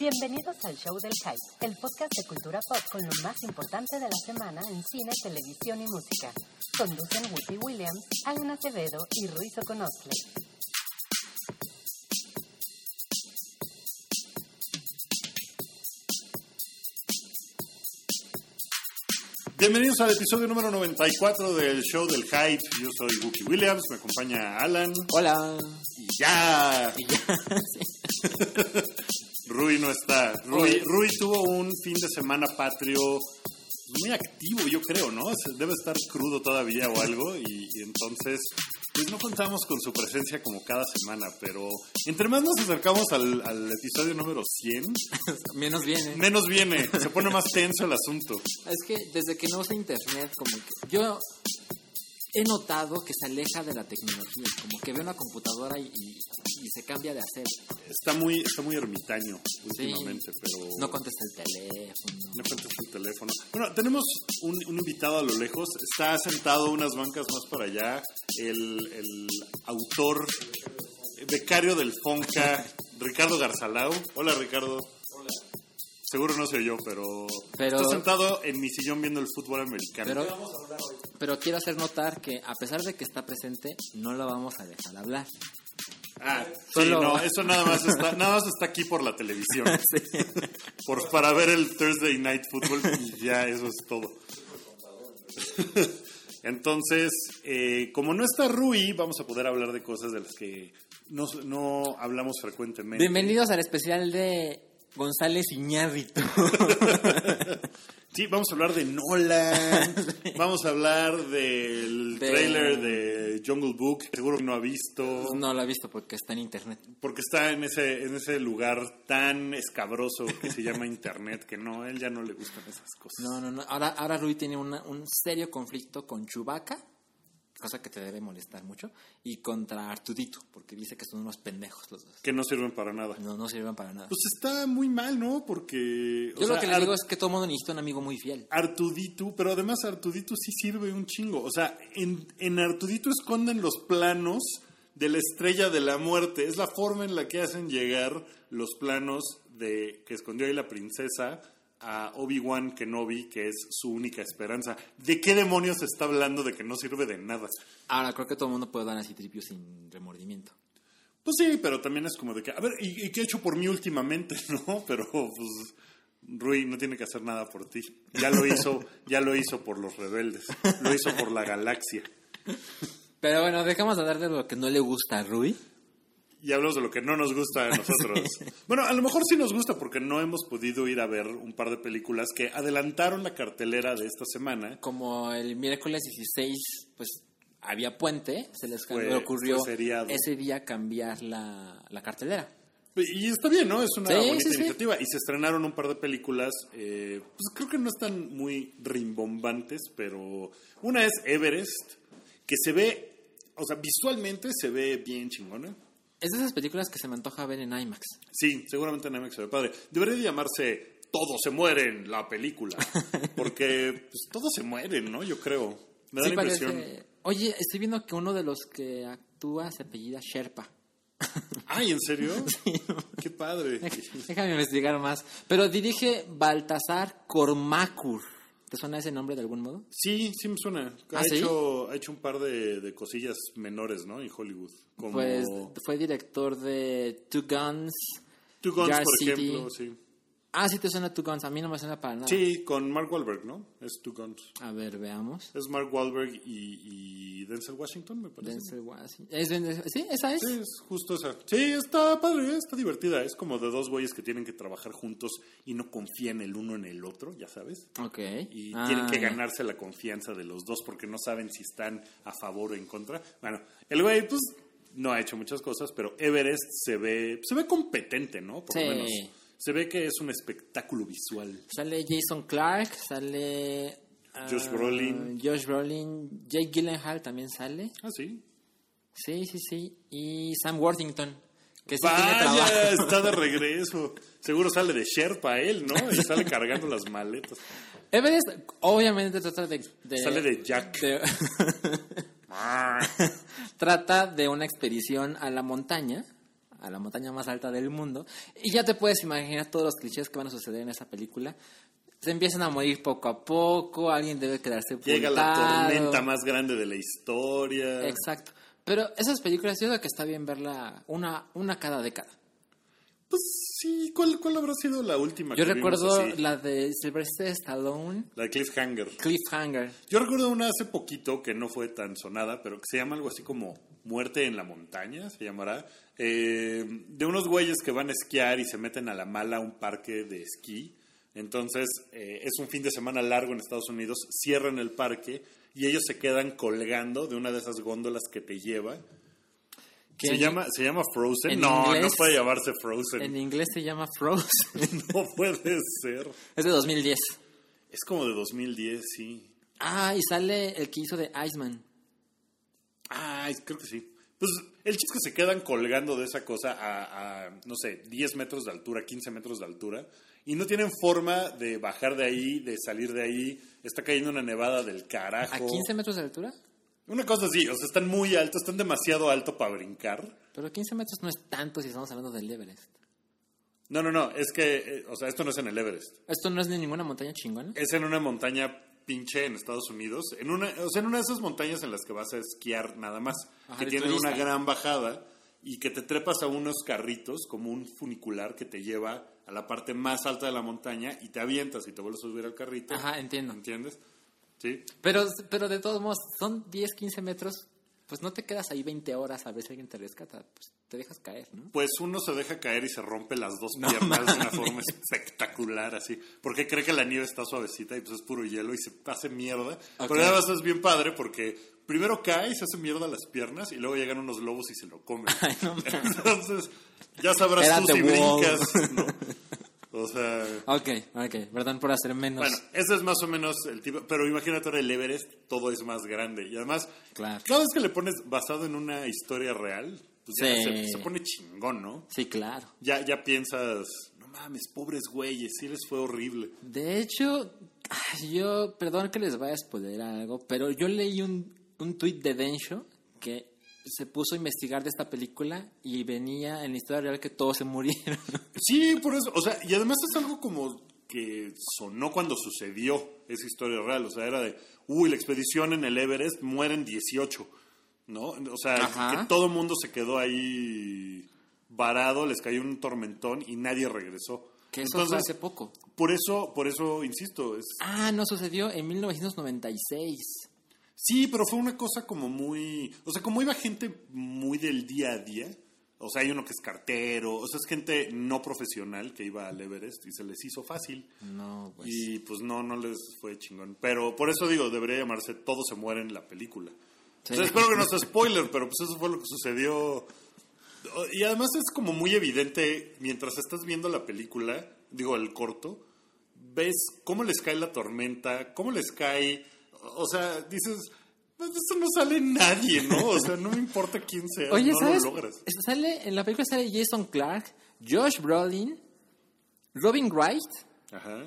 Bienvenidos al Show del Hype, el podcast de cultura pop con lo más importante de la semana en cine, televisión y música. Conducen Whoopi Williams, Alan Acevedo y Ruiz Oconostle. Bienvenidos al episodio número 94 del show del hype. Yo soy Wookie Williams, me acompaña Alan. Hola. Y ya. Rui no está. Rui, Rui tuvo un fin de semana patrio muy activo, yo creo, ¿no? Debe estar crudo todavía o algo y, y entonces pues no contamos con su presencia como cada semana, pero entre más nos acercamos al, al episodio número 100, Menos viene. menos viene, se pone más tenso el asunto. Es que desde que no usa internet, como que yo he notado que se aleja de la tecnología, como que ve una computadora y, y- y se cambia de hacer. Está muy, está muy ermitaño últimamente, pero... No contesta el teléfono. No contesta el teléfono. Bueno, tenemos un, un invitado a lo lejos. Está sentado unas bancas más para allá. El, el autor, becario del Fonca, Ricardo Garzalao. Hola, Ricardo. Seguro no soy yo, pero, Pero- está sentado en mi sillón viendo el fútbol americano. Pero, pero quiero hacer notar que a pesar de que está presente, no lo vamos a dejar hablar. ah, sí, no, eso nada más está, nada más está aquí por la televisión. por, para ver el Thursday Night Football y ya eso es todo. Entonces, eh, como no está Rui, vamos a poder hablar de cosas de las que no, no hablamos frecuentemente. Bienvenidos al especial de González Iñárritu. Sí, vamos a hablar de Nolan, vamos a hablar del De- trailer de Jungle Book, seguro que no ha visto, no lo he visto porque está en internet. porque está en ese, en ese lugar tan escabroso que se llama Internet, que no, a él ya no le gustan esas cosas. No, no, no. Ahora, ahora Rui tiene una- un serio conflicto con Chewbacca, cosa que te debe molestar mucho, y contra Artudito, porque dice que son unos pendejos los dos. Que no sirven para nada. No, no sirven para nada. Pues está muy mal, ¿no? Porque... o Yo sea, lo que le Ar- digo es que todo mundo necesita un amigo muy fiel. Artuditu, pero además Artuditu sí sirve un chingo. O sea, en, en Artuditu esconden los planos de la estrella de la muerte. Es la forma en la que hacen llegar los planos de que escondió ahí la princesa a Obi-Wan Kenobi, que es su única esperanza. ¿De qué demonios está hablando de que no sirve de nada? Ahora, creo que todo el mundo puede dar así tripio sin remordimiento. Pues sí, pero también es como de que, a ver, ¿y, y qué he hecho por mí últimamente, no? Pero pues Rui no tiene que hacer nada por ti. Ya lo hizo, ya lo hizo por los rebeldes, lo hizo por la galaxia. Pero bueno, dejamos de hablar de lo que no le gusta a Rui. Y hablamos de lo que no nos gusta a nosotros. Bueno, a lo mejor sí nos gusta porque no hemos podido ir a ver un par de películas que adelantaron la cartelera de esta semana. Como el miércoles 16, pues había puente, se les Fue- ocurrió ese día cambiar la, la cartelera. Y está bien, ¿no? Es una Sí, bonita sí, sí. iniciativa. Y se estrenaron un par de películas, eh, pues creo que no están muy rimbombantes, pero una es Everest, que se ve, o sea, visualmente se ve bien chingona. Es de esas películas que se me antoja ver en IMAX. Sí, seguramente en IMAX se ve padre. Debería de llamarse Todos se mueren, la película. Porque pues, todos se mueren, ¿no? Yo creo. Me da Sí, la impresión. parece- Oye, estoy viendo que uno de los que actúa se apellida Sherpa. Ay, ¿en serio? Qué padre. Déjame investigar más. Pero dirige Baltasar Cormacur. ¿Te suena ese nombre de algún modo? Sí, sí me suena. Ha, ¿Ah, sí? hecho, ha hecho un par de, de cosillas menores, ¿no? En Hollywood. Como Pues fue director de Two Guns. Two Guns, por City. ejemplo, sí. Ah, sí te suena Two Guns. A mí no me suena para nada. Sí, con Mark Wahlberg, ¿no? Es Two Guns. A ver, veamos. Es Mark Wahlberg y, y Denzel Washington, me parece. Denzel Washington. ¿Es ¿Sí? ¿Esa es? Sí, es justo esa. Sí, está padre, está divertida. Es como de dos güeyes que tienen que trabajar juntos y no confían el uno en el otro, ya sabes. Ok. Y Ah, tienen que ya. ganarse la confianza de los dos porque no saben si están a favor o en contra. Bueno, el güey, pues, no ha hecho muchas cosas, pero Everest se ve, se ve competente, ¿no? Por Sí. lo menos. Se ve que es un espectáculo visual. Sale Jason Clark, sale... ah, Josh Brolin. Josh Brolin. Jake Gyllenhaal también sale. Ah, sí. Sí, sí, sí. Y Sam Worthington. Que sí tiene trabajo. Vaya, está de regreso. Seguro sale de Sherpa él, ¿no? Y sale cargando las maletas. Everest obviamente trata de... de- Sale de Jack. de- trata de una expedición a la montaña a la montaña más alta del mundo. Y ya te puedes imaginar todos los clichés que van a suceder en esa película. Se empiezan a morir poco a poco, alguien debe quedarse Llega la tormenta más grande de la historia. Exacto. Pero esas películas, yo creo que está bien verla una, una cada década. Pues sí, ¿cuál, cuál habrá sido la última? Yo que vimos recuerdo así? la de Sylvester Stallone, La de Cliffhanger. Cliffhanger. Yo recuerdo una hace poquito que no fue tan sonada, pero que se llama algo así como Muerte en la Montaña, se llamará. eh, de unos güeyes que van a esquiar y se meten a la mala a un parque de esquí. Entonces, eh, es un fin de semana largo en Estados Unidos, cierran el parque y ellos se quedan colgando de una de esas góndolas que te lleva. ¿Se llama, ¿Se llama Frozen? en no, inglés- no puede llamarse Frozen. En inglés se llama Frozen. No puede ser. es de 2010. Es como de 2010, sí. Ah, y sale el que hizo de Iceman. Ay, creo que sí. Pues el chiste es que se quedan colgando de esa cosa a, a, no sé, 10 metros de altura, 15 metros de altura, y no tienen forma de bajar de ahí, de salir de ahí. Está cayendo una nevada del carajo. ¿A 15 metros de altura? Una cosa así, o sea, están muy altos, están demasiado alto para brincar. Pero 15 metros no es tanto si estamos hablando del Everest. No, no, no, es que, eh, o sea, esto no es en el Everest. Esto no es ni ninguna montaña chingona. Es en una montaña pinche en Estados Unidos, en una, o sea, en una de esas montañas en las que vas a esquiar nada más, Ajá, que de tienen turista. una gran bajada y que te trepas a unos carritos como un funicular que te lleva a la parte más alta de la montaña y te avientas y te vuelves a subir al carrito. Ajá, entiendo. ¿Entiendes? Sí. Pero, pero de todos modos, son 10, 15 metros. Pues no te quedas ahí 20 horas a ver si alguien te rescata. Pues te dejas caer, ¿no? Pues uno se deja caer y se rompe las dos No piernas de una mames. forma espectacular, así. Porque cree que la nieve está suavecita y pues es puro hielo y se hace mierda. Ok. Pero además es bien padre porque primero cae y se hace mierda las piernas y luego llegan unos lobos y se lo comen. Ay, no mames. Entonces, ya sabrás Era tú si Wall. brincas, ¿no? O sea... Ok, ok. Perdón por hacer menos. Bueno, ese es más o menos el tipo. Pero imagínate ahora el Everest, todo es más grande. Y además, Claro. cada vez que le pones basado en una historia real, pues ya se, se pone chingón, ¿no? Sí, claro. Ya, ya piensas, no mames, pobres güeyes, sí les fue horrible. De hecho, yo, perdón que les vaya a spoiler algo, pero yo leí un, un tuit de Densho que se puso a investigar de esta película y venía en la historia real que todos se murieron. Sí, por eso. O sea, y además es algo como que sonó cuando sucedió esa historia real. O sea, era de, uy, la expedición en el Everest mueren 18, ¿no? O sea, Ajá. que todo el mundo se quedó ahí varado, les cayó un tormentón y nadie regresó. que eso fue hace poco. por eso, por eso insisto, es Ah, no sucedió en 1996. Sí, pero fue una cosa como muy, o sea, como iba gente muy del día a día, o sea, hay uno que es cartero, o sea, es gente no profesional que iba al Everest y se les hizo fácil No, pues. y pues no, no les fue chingón. Pero por eso digo, debería llamarse Todo se muere en la película. Sí. O sea, espero que no sea spoiler, pero pues eso fue lo que sucedió. Y además es como muy evidente, mientras estás viendo la película, digo, el corto, ves cómo les cae la tormenta, cómo les cae, o sea, dices, pues eso no sale nadie, ¿no? O sea, no me importa quién sea, Oye, no ¿sabes? lo logras. Sale, en la película sale Jason Clark, Josh Brolin, Robin Wright, Ajá.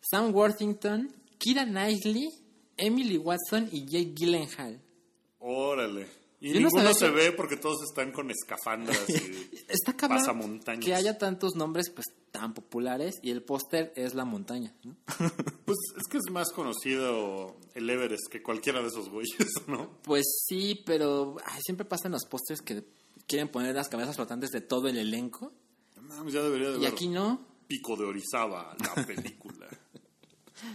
Sam Worthington, Kira Knightley, Emily Watson y Jake Gyllenhaal. Órale. Y Yo no ninguno sabía se que- ve porque todos están con escafandras y Está cabrón que haya tantos nombres pues tan populares y el póster es la montaña, ¿no? Pues es que es más conocido el Everest que cualquiera de esos güeyes, ¿no? Pues sí, pero ay, siempre pasan los pósters que quieren poner las cabezas flotantes de todo el elenco No ya debería de y ver aquí no. Pico de Orizaba, la película.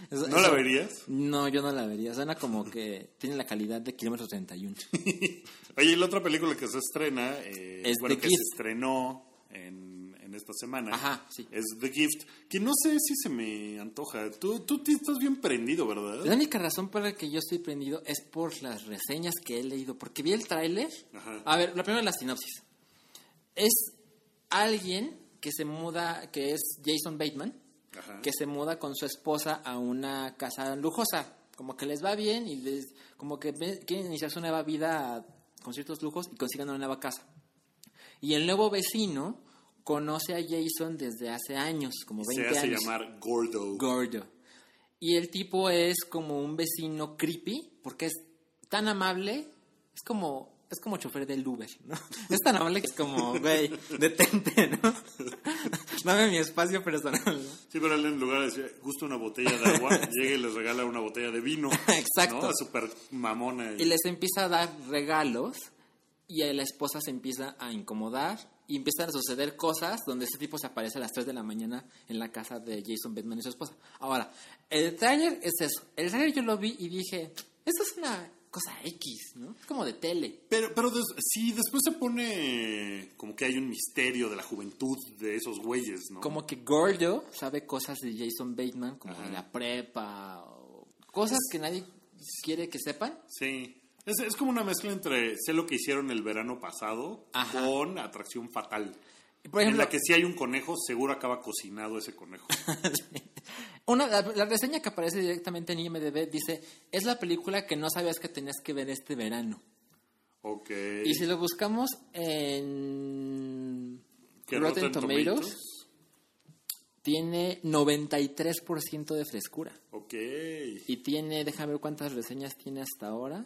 Eso- ¿No la verías? No, yo no la vería. Suena como que tiene la calidad de kilómetro 31. Oye, y la otra película que se estrena, eh, Es bueno, que se estrenó en, en esta semana, Ajá, sí. es The Gift, que no sé si se me antoja. Tú, tú estás bien prendido, ¿verdad? La única razón por la que yo estoy prendido es por las reseñas que he leído. Porque vi el tráiler. A ver, la primera la sinopsis. Es alguien que se muda, que es Jason Bateman, Ajá. que se muda con su esposa a una casa lujosa. Como que les va bien y les, como que quieren iniciar su nueva vida con ciertos lujos y consigan una nueva casa. Y el nuevo vecino conoce a Jason desde hace años, como 20 Se hace años. llamar Gordo. Gordo. Y el tipo es como un vecino creepy, porque es tan amable, es como es como chofer del Uber, ¿no? Es tan amable que es como, güey, detente, ¿no? Dame mi espacio personal. Sí, pero él en lugar de decir, gusta una botella de agua, llega y les regala una botella de vino. Exacto. ¿no? Súper mamona. Y les empieza a dar regalos y a la esposa se empieza a incomodar y empiezan a suceder cosas donde ese tipo se aparece a las 3 de la mañana en la casa de Jason Bateman y su esposa. Ahora, el trailer es eso. El trailer yo lo vi y dije, esto es una cosa X, ¿no? Es como de tele. Pero, pero des- sí, después se pone como que hay un misterio de la juventud de esos güeyes, ¿no? Como que Gordo sabe cosas de Jason Bateman, como Ajá. de la prepa, o cosas que nadie quiere que sepan. Sí. Es, es como una mezcla entre sé lo que hicieron el verano pasado Ajá. con atracción fatal. Por en la que si hay un conejo, seguro acaba cocinado ese conejo. Una, la, la reseña que aparece directamente en IMDb dice, es la película que no sabías que tenías que ver este verano. Ok. Y si lo buscamos en ¿Qué Rotten Tomatoes, tiene 93% de frescura. Ok. Y tiene, déjame ver cuántas reseñas tiene hasta ahora.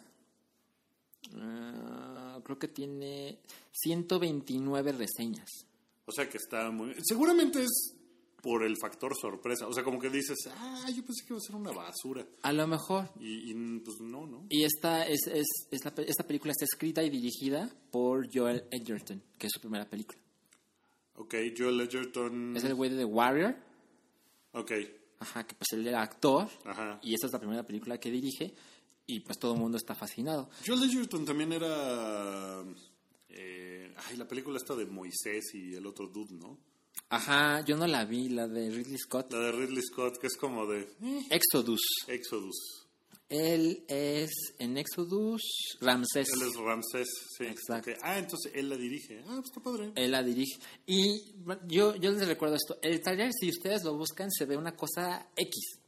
Ah, creo que tiene 129 reseñas. O sea que está muy... Seguramente es por el factor sorpresa. O sea, como que dices, ah, yo pensé que iba a ser una basura. A lo mejor. Y, y, pues no, ¿no? Y esta, es, es, es la esta película está escrita y dirigida por Joel Edgerton, que es su primera película. Ok, Joel Edgerton... Es el güey de The Warrior, Ok, ajá, que pues él era actor, ajá. y esta es la primera película que dirige, y pues todo el mundo está fascinado. Joel Edgerton también era... eh, ay, la película esta de Moisés y el otro dude, ¿no? Ajá, yo no la vi, la de Ridley Scott. La de Ridley Scott, que es como de eh, Exodus. Exodus. Él es en Exodus Ramsés. Él es Ramsés, sí. Exacto. Ah, entonces él la dirige. Ah, pues está padre. Él la dirige. Y yo, yo les recuerdo esto. El trailer, si ustedes lo buscan, se ve una cosa X.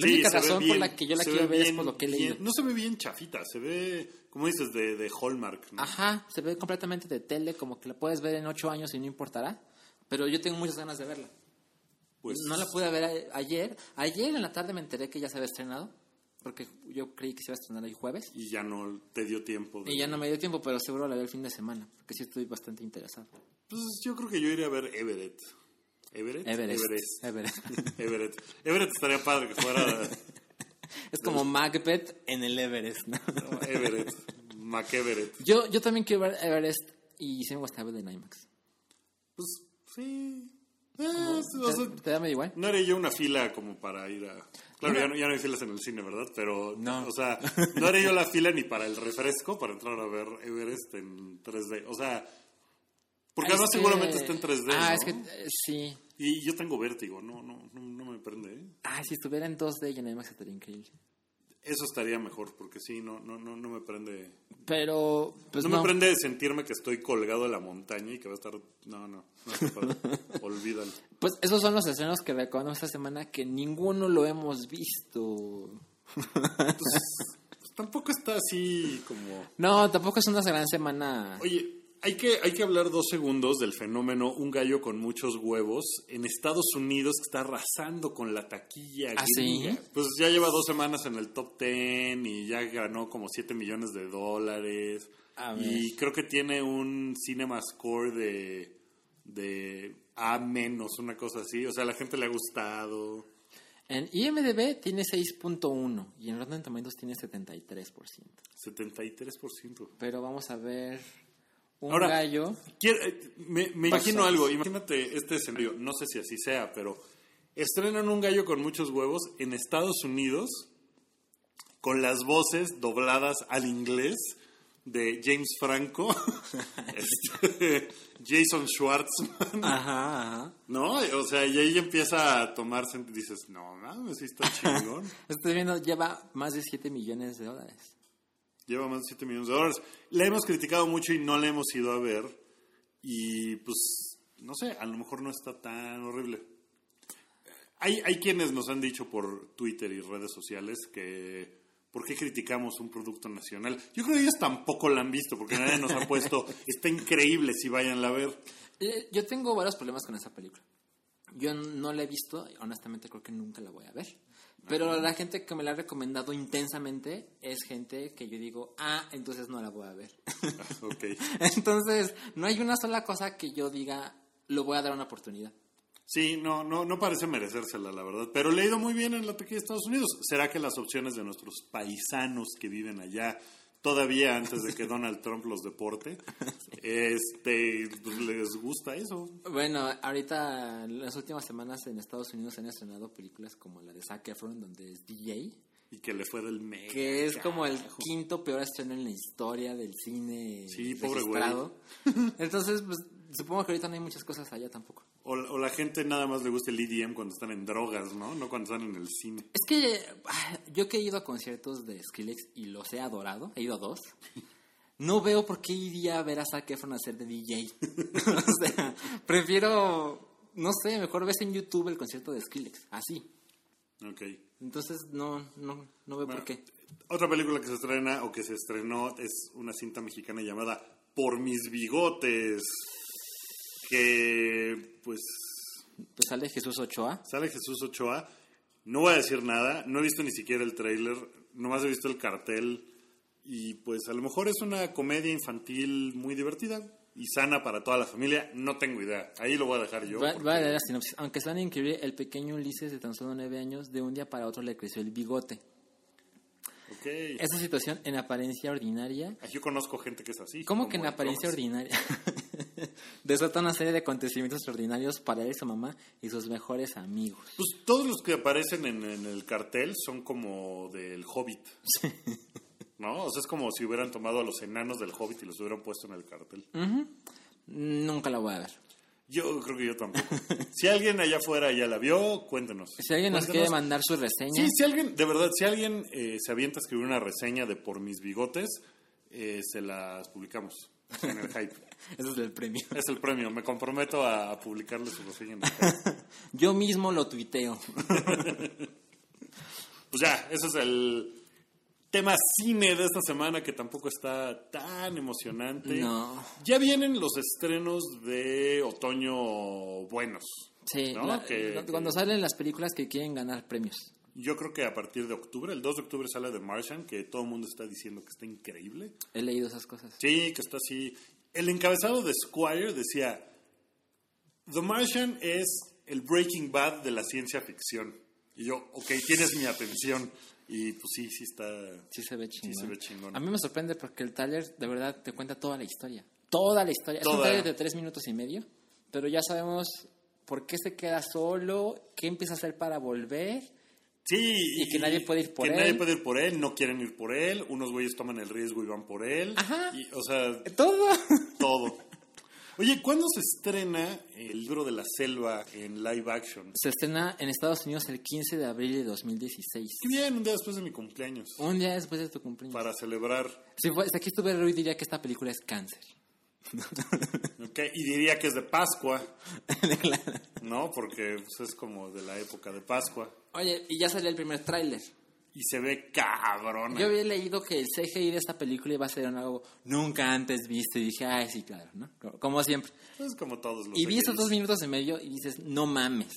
La Sí, única razón por bien- la que yo la quiero ve ver es bien- por lo que he leído. No se ve bien chafita, se ve, como dices, de, de Hallmark, ¿no? Ajá, se ve completamente de tele, como que la puedes ver en ocho años y no importará. Pero yo tengo muchas ganas de verla. Pues, No la pude ver a- ayer. Ayer en la tarde me enteré que ya se había estrenado. Porque yo creí que se iba a estrenar el jueves. Y ya no te dio tiempo. de- Y ya no me dio tiempo, pero seguro la veo el fin de semana. Porque sí estoy bastante interesado. Pues yo creo que yo iría a ver Everett. ¿Everett? Everest. Everest. Everest. Everett. Everett estaría padre que fuera es como Macbeth en el Everest, ¿no? no, Everett. McEverett. Yo, yo también quiero ver Everest y sí me gusta ver en IMAX. Pues sí. Eh, o sea, ¿Te, te da medio igual? no haré yo una fila como para ir a... Claro, ya no, ya no hay filas en el cine, ¿verdad? Pero, No. o sea, no haré yo la fila ni para el refresco para entrar a ver Everest en 3D. O sea, porque además es que- seguramente está en 3D, Ah, ¿no? es que eh, sí. Y yo tengo vértigo, no, no, no, no me prende, ¿eh? Ah, si estuviera en 2D y en IMAX estaría increíble. Eso estaría mejor, porque sí, no, no, no, no me prende... Pero, pues no, no. me prende de sentirme que estoy colgado de la montaña y que va a estar... No, no, no. Olvídalo. Pues esos son los estrenos que recordamos esta semana que ninguno lo hemos visto. Pues tampoco está así como... No, tampoco es una gran semana. Oye, hay que, hay que hablar dos segundos del fenómeno Un gallo con muchos huevos en Estados Unidos que está arrasando con la taquilla ¿Ah, gringa. sí? Pues ya lleva dos semanas en el top ten y ya ganó como 7 millones de dólares. A ver. Y creo que tiene un cinema score de, de A menos, una cosa así. O sea, a la gente le ha gustado. En IMDB tiene 6.1 y en Rotten Tomatoes tiene 73%. 73%. Pero vamos a ver un Ahora, gallo. Quiero- eh, me me imagino algo, imagínate este escenario, no sé si así sea, pero estrenan un gallo con muchos huevos en Estados Unidos con las voces dobladas al inglés de James Franco, este, Jason Schwartzman, Ajá, ajá. ¿no? O sea, y ahí empieza a tomarse dices, no mames, sí está chingón. Estoy viendo, lleva más de 7 millones de dólares. Lleva más de 7 millones de dólares. La hemos criticado mucho y no la hemos ido a ver. Y pues, no sé, a lo mejor no está tan horrible. Hay, hay quienes nos han dicho por Twitter y redes sociales que ¿por qué criticamos un producto nacional? Yo creo que ellos tampoco la han visto porque nadie nos ha puesto, está increíble si vayan a ver. Eh, Yo tengo varios problemas con esa película. Yo no la he visto, honestamente creo que nunca la voy a ver. Pero la gente que me la ha recomendado intensamente es gente que yo digo, ah, entonces no la voy a ver. ok. entonces, no hay una sola cosa que yo diga, lo voy a dar una oportunidad. Sí, no, no, no parece merecérsela, la verdad. Pero le ha ido muy bien en la taquilla de Estados Unidos. ¿Será que las opciones de nuestros paisanos que viven allá, todavía antes de que Donald Trump los deporte, este, pues, les gusta eso? Bueno, ahorita, en las últimas semanas en Estados Unidos se han estrenado películas como la de Zac Efron, donde es DJ. Y que le fue del mega. Que es como el quinto peor estreno en la historia del cine Sí, pobre registrado. Entonces, pues, supongo que ahorita no hay muchas cosas allá tampoco. O, o la gente nada más le gusta el EDM cuando están en drogas, ¿no? No cuando están en el cine. Es que ah, yo que he ido a conciertos de Skrillex y los he adorado, he ido a dos, no veo por qué iría a ver a Zac Efron hacer de DJ. o sea, prefiero, no sé, mejor ves en YouTube el concierto de Skrillex, así. Ok. Entonces, no, no, no veo Bueno, por qué. Otra película que se estrena o que se estrenó es una cinta mexicana llamada Por mis bigotes. Que, pues, Pues sale Jesús Ochoa. sale Jesús Ochoa. No voy a decir nada, no he visto ni siquiera el tráiler, nomás he visto el cartel. Y pues a lo mejor es una comedia infantil muy divertida y sana para toda la familia. No tengo idea. Ahí lo voy a dejar yo. Va, porque- va a leer la sinopsis. Aunque suena increíble, el pequeño Ulises de tan solo nueve años, de un día para otro le creció el bigote. Ok. Esa situación en apariencia ordinaria Yo conozco gente que es así. ¿Cómo que en apariencia ordinaria? Desata una serie de acontecimientos extraordinarios para él su mamá y sus mejores amigos. Pues todos los que aparecen en, en el cartel son como del Hobbit. ¿No? O sea, es como si hubieran tomado a los enanos del Hobbit y los hubieran puesto en el cartel. Nunca la voy a ver. Yo creo que yo tampoco. si alguien allá afuera ya la vio, cuéntenos. Si alguien nos quiere mandar su reseña, Sí, si alguien, de verdad, si alguien eh, se avienta a escribir una reseña de Por mis bigotes, eh, se las publicamos en el hype. ese es el premio. Es el premio. Me comprometo a, a publicarle su reseña en el hype. Yo mismo lo tuiteo. Pues ya, ese es el tema cine de esta semana que tampoco está tan emocionante. No. Ya vienen los estrenos de otoño buenos. Sí, ¿no? la- Que- la- que- cuando salen las películas que quieren ganar premios. Yo creo que a partir de octubre, el 2 de octubre sale The Martian, que todo el mundo está diciendo que está increíble. He leído esas cosas. Sí, que está así. El encabezado de Squire decía, The Martian es el Breaking Bad de la ciencia ficción. Y yo, ok, tienes mi atención. Y pues sí, sí está... Sí se ve chingón. se ve chingón. A mí me sorprende porque el taller de verdad te cuenta toda la historia. Toda la historia. Es un taller de tres minutos y medio, pero ya sabemos por qué se queda solo, qué empieza a hacer para volver. Sí, Y que nadie puede ir por que él. nadie puede ir por él, no quieren ir por él, unos güeyes toman el riesgo y van por él. Ajá. Y, o sea, Todo. todo. Oye, ¿cuándo se estrena el libro de la selva en live action? Se estrena en Estados Unidos el 15 de abril de 2016. Qué bien, un día después de mi cumpleaños. Un día después de tu cumpleaños. Para celebrar. Si, aquí estuviera Rui diría que esta película es cáncer. ¿ok? Y diría que es de Pascua, Claro. ¿no? Porque pues, es como de la época de Pascua. Oye, y ya salió el primer tráiler. Y se ve cabrón. Yo había leído que el CGI de esta película iba a ser algo nunca antes visto y dije, ay, sí, claro, ¿no? Como- siempre. Es como todos los Y vi esos dos minutos y medio y dices, no mames.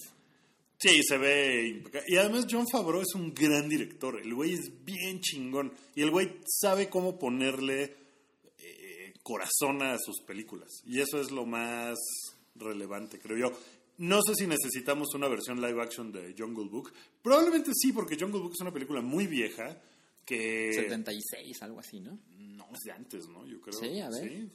Sí, se ve impecable. Y además John Favreau es un gran director. El güey es bien chingón. Y el güey sabe cómo ponerle eh, corazón a sus películas. Y eso es lo más relevante, creo yo. No sé si necesitamos una versión live action de Jungle Book. Probablemente sí, porque Jungle Book es una película muy vieja que... 76, algo así, ¿no? No, es de antes, ¿no? Yo creo. Sí, a ver. Sí.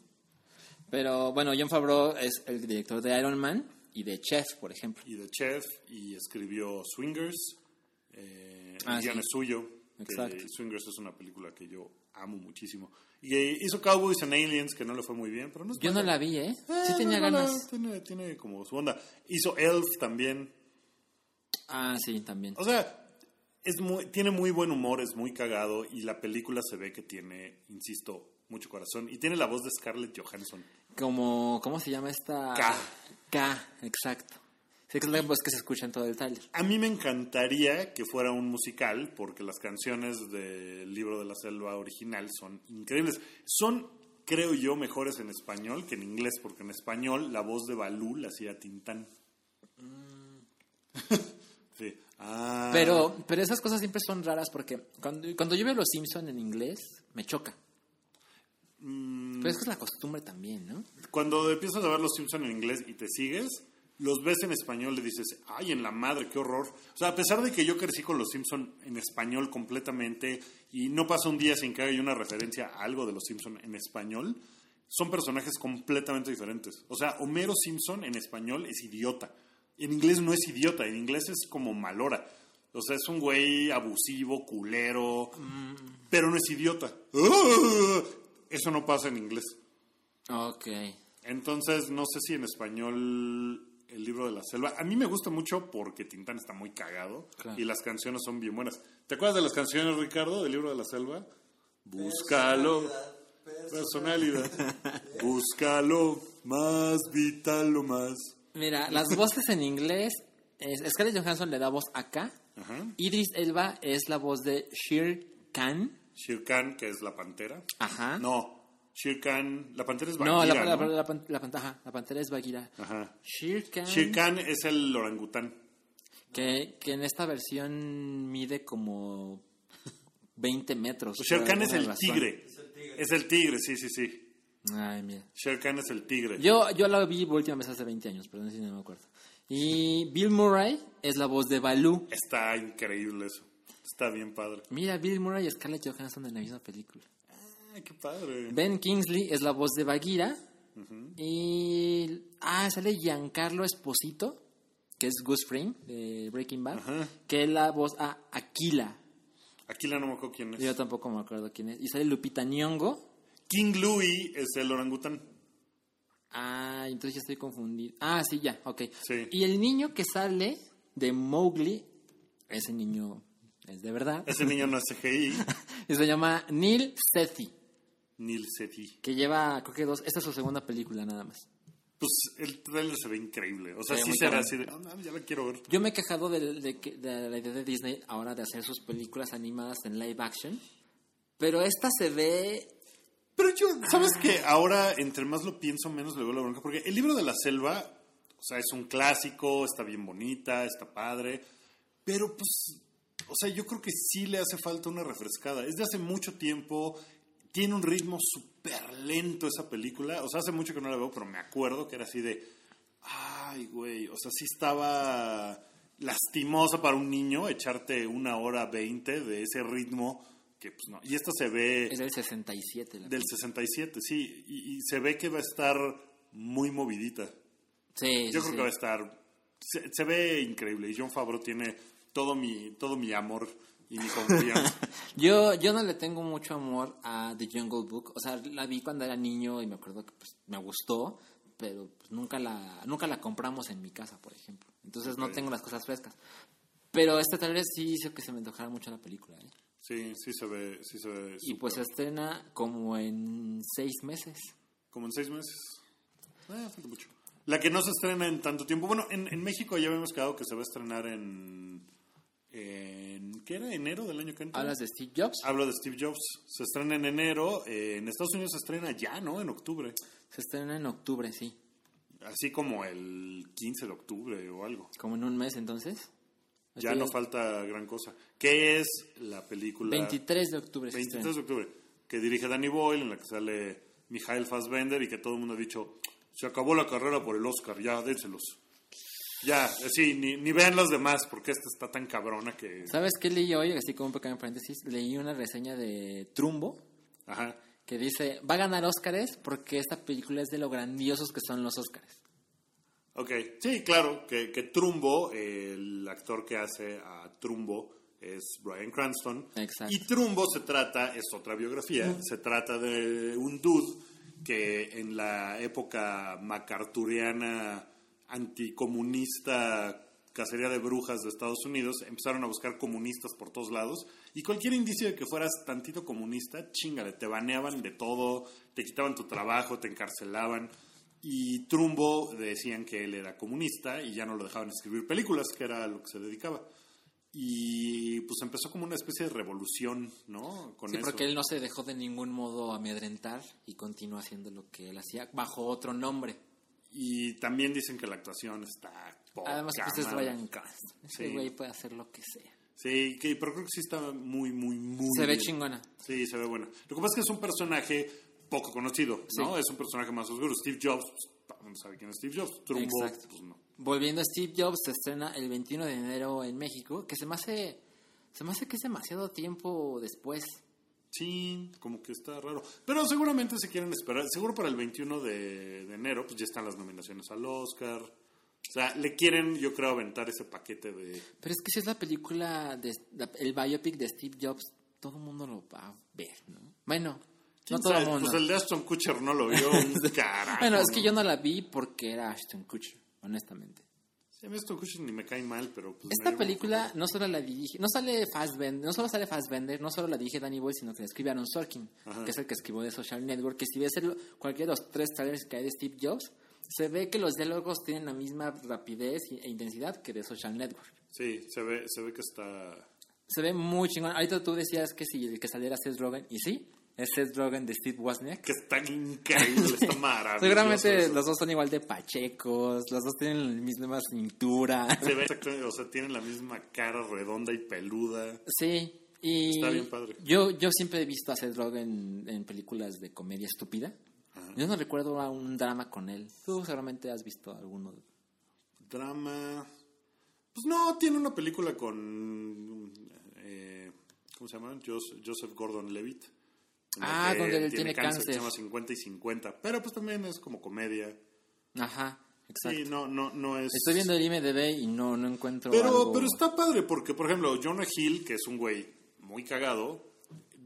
Pero bueno, John Favreau es el director de Iron Man y de Chef, por ejemplo. Y de Chef, y escribió Swingers. Eh, Ah, el guion sí. es suyo. Exacto. Swingers es una película que yo amo muchísimo. Y eh, hizo Cowboys and Aliens, que no le fue muy bien, pero no es Yo no la vi, ¿eh? Eh, Sí tenía no, no, ganas. Tiene, tiene como su onda. Hizo Elf también. Ah, sí, también. O sea, es muy, tiene muy buen humor, es muy cagado y la película se ve que tiene, insisto, mucho corazón. Y tiene la voz de Scarlett Johansson. Como, ¿cómo se llama esta? K. K, exacto. Sí, que es la voz que se escucha en todo el tráiler. A mí me encantaría que fuera un musical porque las canciones del libro de la selva original son increíbles. Son, creo yo, mejores en español que en inglés porque en español la voz de Balú la hacía Tintán. Sí. Ah. Pero, pero esas cosas siempre son raras porque cuando, cuando yo veo Los Simpson en inglés, me choca. Mm. Pero es que es la costumbre también, ¿no? Cuando empiezas a ver los Simpson en inglés y te sigues, los ves en español y dices, ay, en la madre, qué horror. O sea, a pesar de que yo crecí con los Simpson en español completamente y no pasa un día sin que haya una referencia a algo de los Simpson en español, son personajes completamente diferentes. O sea, Homero Simpson en español es idiota. En inglés no es idiota, en inglés es como malora. O sea, es un güey abusivo, culero, pero no es idiota. ¡Ah! Eso no pasa en inglés. Ok. Entonces, no sé si en español el libro de la selva. A mí me gusta mucho porque Tintán está muy cagado Claro. y las canciones son bien buenas. ¿Te acuerdas de las canciones, Ricardo, del libro de la selva? Búscalo. Personalidad. Búscalo. Más vital o más. Mira, las voces en inglés, es, Scarlett Johansson le da voz acá. Ajá. Idris Elba es la voz de Shere Khan. Shere Khan, que es la pantera. Ajá. No, Shere Khan, la pantera es No, Bagheera, la, ¿no? la- la pan- la pantera es Bagheera. Ajá. Shere Khan, Shere Khan es el orangután. que, que en esta versión mide como 20 metros. Pues Shere por Khan es el razón. tigre. Es el tigre, sí, sí, sí. Ay, mira. Shere Khan es el tigre. Yo, yo la vi por última vez hace 20 años, pero no sé si no me acuerdo. Y Bill Murray es la voz de Baloo. Está increíble eso. Está bien padre. Mira, Bill Murray y Scarlett Johansson en la misma película. Ay, qué padre. Ben Kingsley es la voz de Bagheera. Y. Ah, sale Giancarlo Esposito, que es Gus Fring de Breaking Bad, que es la voz a Aquila. Aquí la no me acuerdo quién es. Yo tampoco me acuerdo quién es. Y sale Lupita Nyong'o. King Louis es el orangután. Ah, entonces ya estoy confundido. Ah, sí, ya, ok. Sí. Y el niño que sale de Mowgli, ese niño es de verdad, Ese niño no es CGI. y se llama Neil Sethi, Neil que lleva, creo que dos, esta es su segunda película nada más. Pues el trailer se ve increíble. O sea, Se sí será así de, "Ah, no, ya la quiero ver. Yo me he quejado de, de que- de la idea de Disney ahora de hacer sus películas animadas en live action, pero esta se ve... Pero yo, ¿sabes qué? Ahora, entre más lo pienso, menos le veo la bronca. Porque el libro de la selva, o sea, es un clásico, está bien bonita, está padre. Pero pues, o sea, yo creo que sí le hace falta una refrescada. Es de hace mucho tiempo, tiene un ritmo súper lento esa película. O sea, hace mucho que no la veo, pero me acuerdo que era así de, ay, güey, o sea, sí estaba lastimosa para un niño echarte una hora veinte de ese ritmo que pues no. Y esta se ve Es del 67. La del 67, sí, y, y se ve que va a estar muy movidita. sí, Yo sí, creo sí. que va a estar, se, se ve increíble y John Favreau tiene todo mi, todo mi amor y mi confianza. Yo, yo no le tengo mucho amor a The Jungle Book. O sea, la vi cuando era niño y me acuerdo que pues, me gustó, pero pues, nunca, la, nunca la compramos en mi casa, por ejemplo. Entonces no Ok. tengo las cosas frescas. Pero este tal vez sí hizo que se me antojara mucho la película. ¿eh? Sí, sí se ve, sí se ve. Y pues se estrena como en seis meses. Como en seis meses. Eh, falta mucho. La que no se estrena en tanto tiempo. Bueno, en, en México ya habíamos quedado que se va a estrenar en... en ¿Qué era? ¿Enero del año que entra? ¿Hablas de Steve Jobs? Hablo de Steve Jobs. Se estrena en enero. eh, en Estados Unidos se estrena ya, ¿no? En octubre. Se estrena en octubre, sí. Así como el 15 de octubre o algo. Como en un mes entonces. Ya no falta gran cosa. ¿Qué es la película? 23 de octubre se 23 estrena. de octubre. Que dirige Danny Boyle, en la que sale Mijael Fassbender y que todo el mundo ha dicho, se acabó la carrera por el Oscar, ya, dénselos. Ya, así, ni, ni vean los demás, porque esta está tan cabrona que... ¿Sabes qué leí hoy? Así como un pequeño paréntesis. Leí una reseña de Trumbo Ajá. que dice, va a ganar Óscares porque esta película es de lo grandiosos que son los Óscares. Ok, sí, claro, que, que Trumbo, el actor que hace a Trumbo es Brian Cranston. Exacto. Y Trumbo se trata, es otra biografía, se trata de un dude que en la época macarturiana anticomunista cacería de brujas de Estados Unidos empezaron a buscar comunistas por todos lados y cualquier indicio de que fueras tantito comunista, chingale, te baneaban de todo, te quitaban tu trabajo, te encarcelaban y Trumbo decían que él era comunista y ya no lo dejaban escribir películas, que era a lo que se dedicaba. Y pues empezó como una especie de revolución, ¿no? Con Sí, eso. porque él no se dejó de ningún modo amedrentar y continuó haciendo lo que él hacía bajo otro nombre. Y también dicen que la actuación está poca Además, pues es. Ryan Cranston. Ese Sí. güey puede hacer lo que sea. Sí, que, pero creo que sí está muy, muy, muy Se ve bien. chingona. Sí, se ve buena. Lo que pasa es que es un personaje poco conocido, ¿no? Es un personaje más oscuro. Steve Jobs, pues, el mundo sabe quién es Steve Jobs. Trumbo, Exacto. pues no. Volviendo a Steve Jobs, se estrena el 21 de enero en México, que se me hace, se me hace que es demasiado tiempo después. Sí, como que está raro. Pero seguramente se quieren esperar. Seguro para el 21 de, de enero, pues ya están las nominaciones al Oscar. O sea, le quieren, yo creo, aventar ese paquete de... Pero es que si es la película, de, la- el biopic de Steve Jobs, todo el mundo lo va a ver, ¿no? Bueno, no ¿Quién todo el sabe? mundo. Pues el de Aston Kutcher no lo vio un carajo. bueno, es que ¿no? yo no la vi porque era Ashton Kutcher, honestamente. Sí, a mí ni me cae mal, pero... Pues, Esta película no solo la dirige, no sale Fassbender, no solo sale Fassbender, no solo la dirige Danny Boyle, sino que la escribe Aaron Sorkin, Ajá. que es el que escribió de Social Network, que si ves el- cualquiera de los tres trailers que hay de Steve Jobs, se ve que los diálogos tienen la misma rapidez e intensidad que de Social Network. Sí, se ve, se ve que está... Se ve muy chingón. Ahorita tú decías que si el que saliera Seth Rogen, y sí, es Seth Rogen de Steve Wozniak. Que está increíble, está maravilloso. Seguramente eso. los dos son igual de pachecos, los dos tienen la misma cintura. Se ve exactamente, o sea, tienen la misma cara redonda y peluda. Sí, y Está bien padre. Yo, yo siempre he visto a Seth Rogen en películas de comedia estúpida. Yo no recuerdo a un drama con él. Tú seguramente has visto alguno. Drama. Pues no, tiene una película con. eh, ¿Cómo se llama? Jos- Joseph Gordon Levitt. en la Ah, que donde él tiene Se cáncer. llama 50 y 50. Pero pues también es como comedia. Ajá, exacto. Sí, no, no, no es. Estoy viendo el IMDB y no, no encuentro Pero, algo- pero está padre porque, por ejemplo, Jonah Hill, que es un güey muy cagado,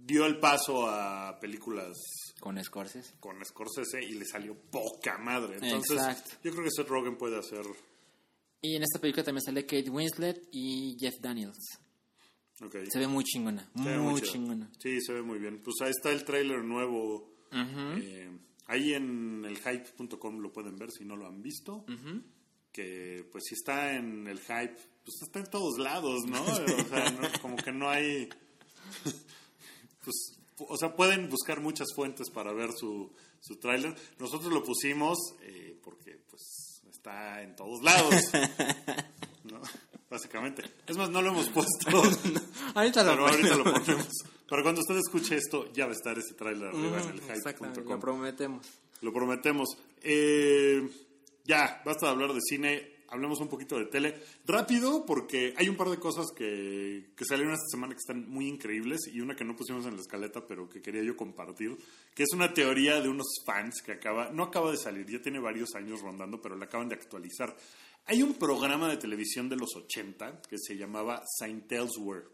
dio el paso a películas con Scorsese. con Scorsese y le salió poca madre. Entonces, Exacto. yo creo que Seth Rogen puede hacer. Y en esta película también sale Kate Winslet y Jeff Daniels. Se ve muy chingona, Se muy chido. chingona. Sí, se ve muy bien. Pues ahí está el tráiler nuevo. Eh, ahí en el hype.com lo pueden ver si no lo han visto. Que pues si está en el hype, pues está en todos lados, ¿no? O sea, no- como que no hay... pues, o sea, pueden buscar muchas fuentes para ver su, su tráiler. Nosotros lo pusimos eh, porque pues está en todos lados. ¿no? Básicamente. Es más, no lo hemos puesto. Ahorita Pero ahorita lo ponemos. Pero cuando usted escuche esto, ya va a estar ese tráiler arriba en el lo hype.com. prometemos. Lo prometemos. Eh, ya, basta de hablar de cine. Hablemos un poquito de tele. Rápido, porque hay un par de cosas que, que salieron esta semana que están muy increíbles y una que no pusimos en la escaleta, pero que quería yo compartir, que es una teoría de unos fans que acaba, no acaba de salir, ya tiene varios años rondando, pero la acaban de actualizar. Hay un programa de televisión de los 80 que se llamaba Saint Elsewhere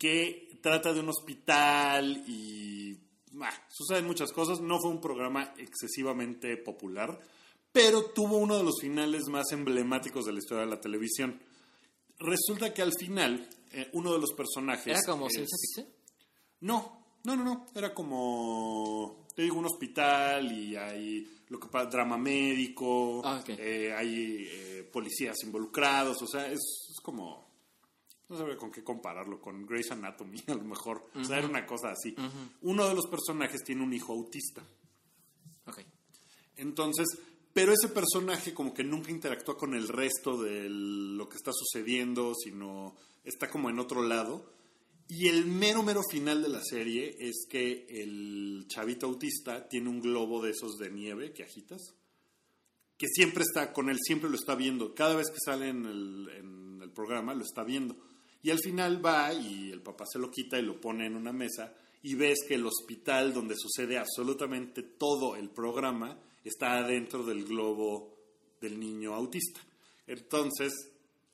que trata de un hospital y ah, suceden muchas cosas. No fue un programa excesivamente popular, pero tuvo uno de los finales más emblemáticos de la historia de la televisión. Resulta que al final, eh, uno de los personajes... ¿Era como es-? No, no, no, no. Era como, te digo, un hospital y hay lo que pa- drama médico, Ah, eh, hay eh, policías involucrados, o sea, es, es como, no sabría con qué compararlo, con Grey's Anatomy a lo mejor. O sea, era una cosa así. Uno de los personajes tiene un hijo autista. Ok. Entonces, pero ese personaje como que nunca interactúa con el resto de lo que está sucediendo, sino está como en otro lado. Y el mero, mero final de la serie es que el chavito autista tiene un globo de esos de nieve que agitas, que siempre está con él, siempre lo está viendo. Cada vez que sale en el, en el programa lo está viendo. Y al final va y el papá se lo quita y lo pone en una mesa y ves que el hospital donde sucede absolutamente todo el programa está adentro del globo del niño autista. Entonces,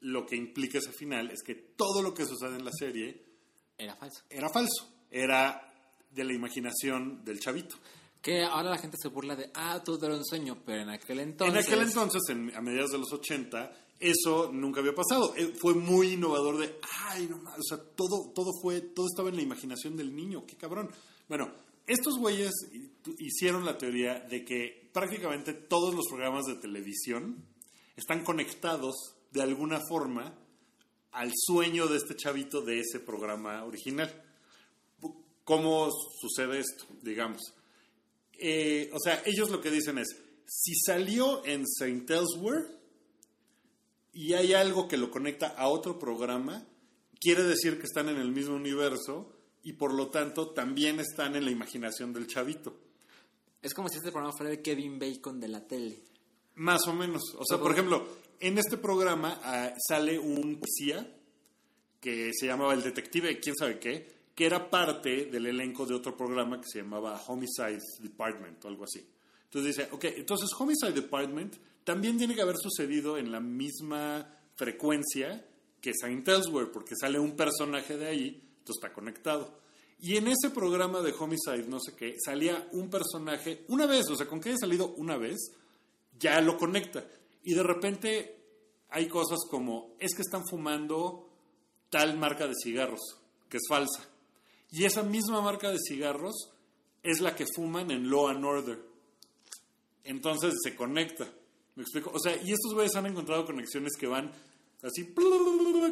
lo que implica ese final es que todo lo que sucede en la serie Era falso. era falso, era de la imaginación del chavito. Que ahora la gente se burla de, ah, todo era un sueño, pero en aquel entonces... En aquel entonces, en- a mediados de los 80, eso nunca había pasado. Eh, Fue muy innovador de, ay, no o sea, todo, todo fue, todo estaba en la imaginación del niño, qué cabrón. Bueno, estos güeyes hicieron la teoría de que prácticamente todos los programas de televisión están conectados de alguna forma al sueño de este chavito de ese programa original. ¿Cómo sucede esto? Digamos. Eh, o sea, ellos lo que dicen es, si salió en St. Elsewhere, y hay algo que lo conecta a otro programa, quiere decir que están en el mismo universo y por lo tanto también están en la imaginación del chavito. Es como si este programa fuera el Kevin Bacon de la tele. Más o menos. O sea, por ejemplo, en este programa ah, sale un policía que se llamaba el detective, quién sabe qué, que era parte del elenco de otro programa que se llamaba Homicide Department o algo así. Entonces dice, ok, entonces Homicide Department también tiene que haber sucedido en la misma frecuencia que Saint Elsewhere, porque sale un personaje de ahí, entonces está conectado. Y en ese programa de Homicide, no sé qué, salía un personaje una vez, o sea, con que haya salido una vez, ya lo conecta. Y de repente hay cosas como, es que están fumando tal marca de cigarros, que es falsa. Y esa misma marca de cigarros es la que fuman en Law and Order. Entonces se conecta. ¿Me explico? O sea, y estos güeyes han encontrado conexiones que van así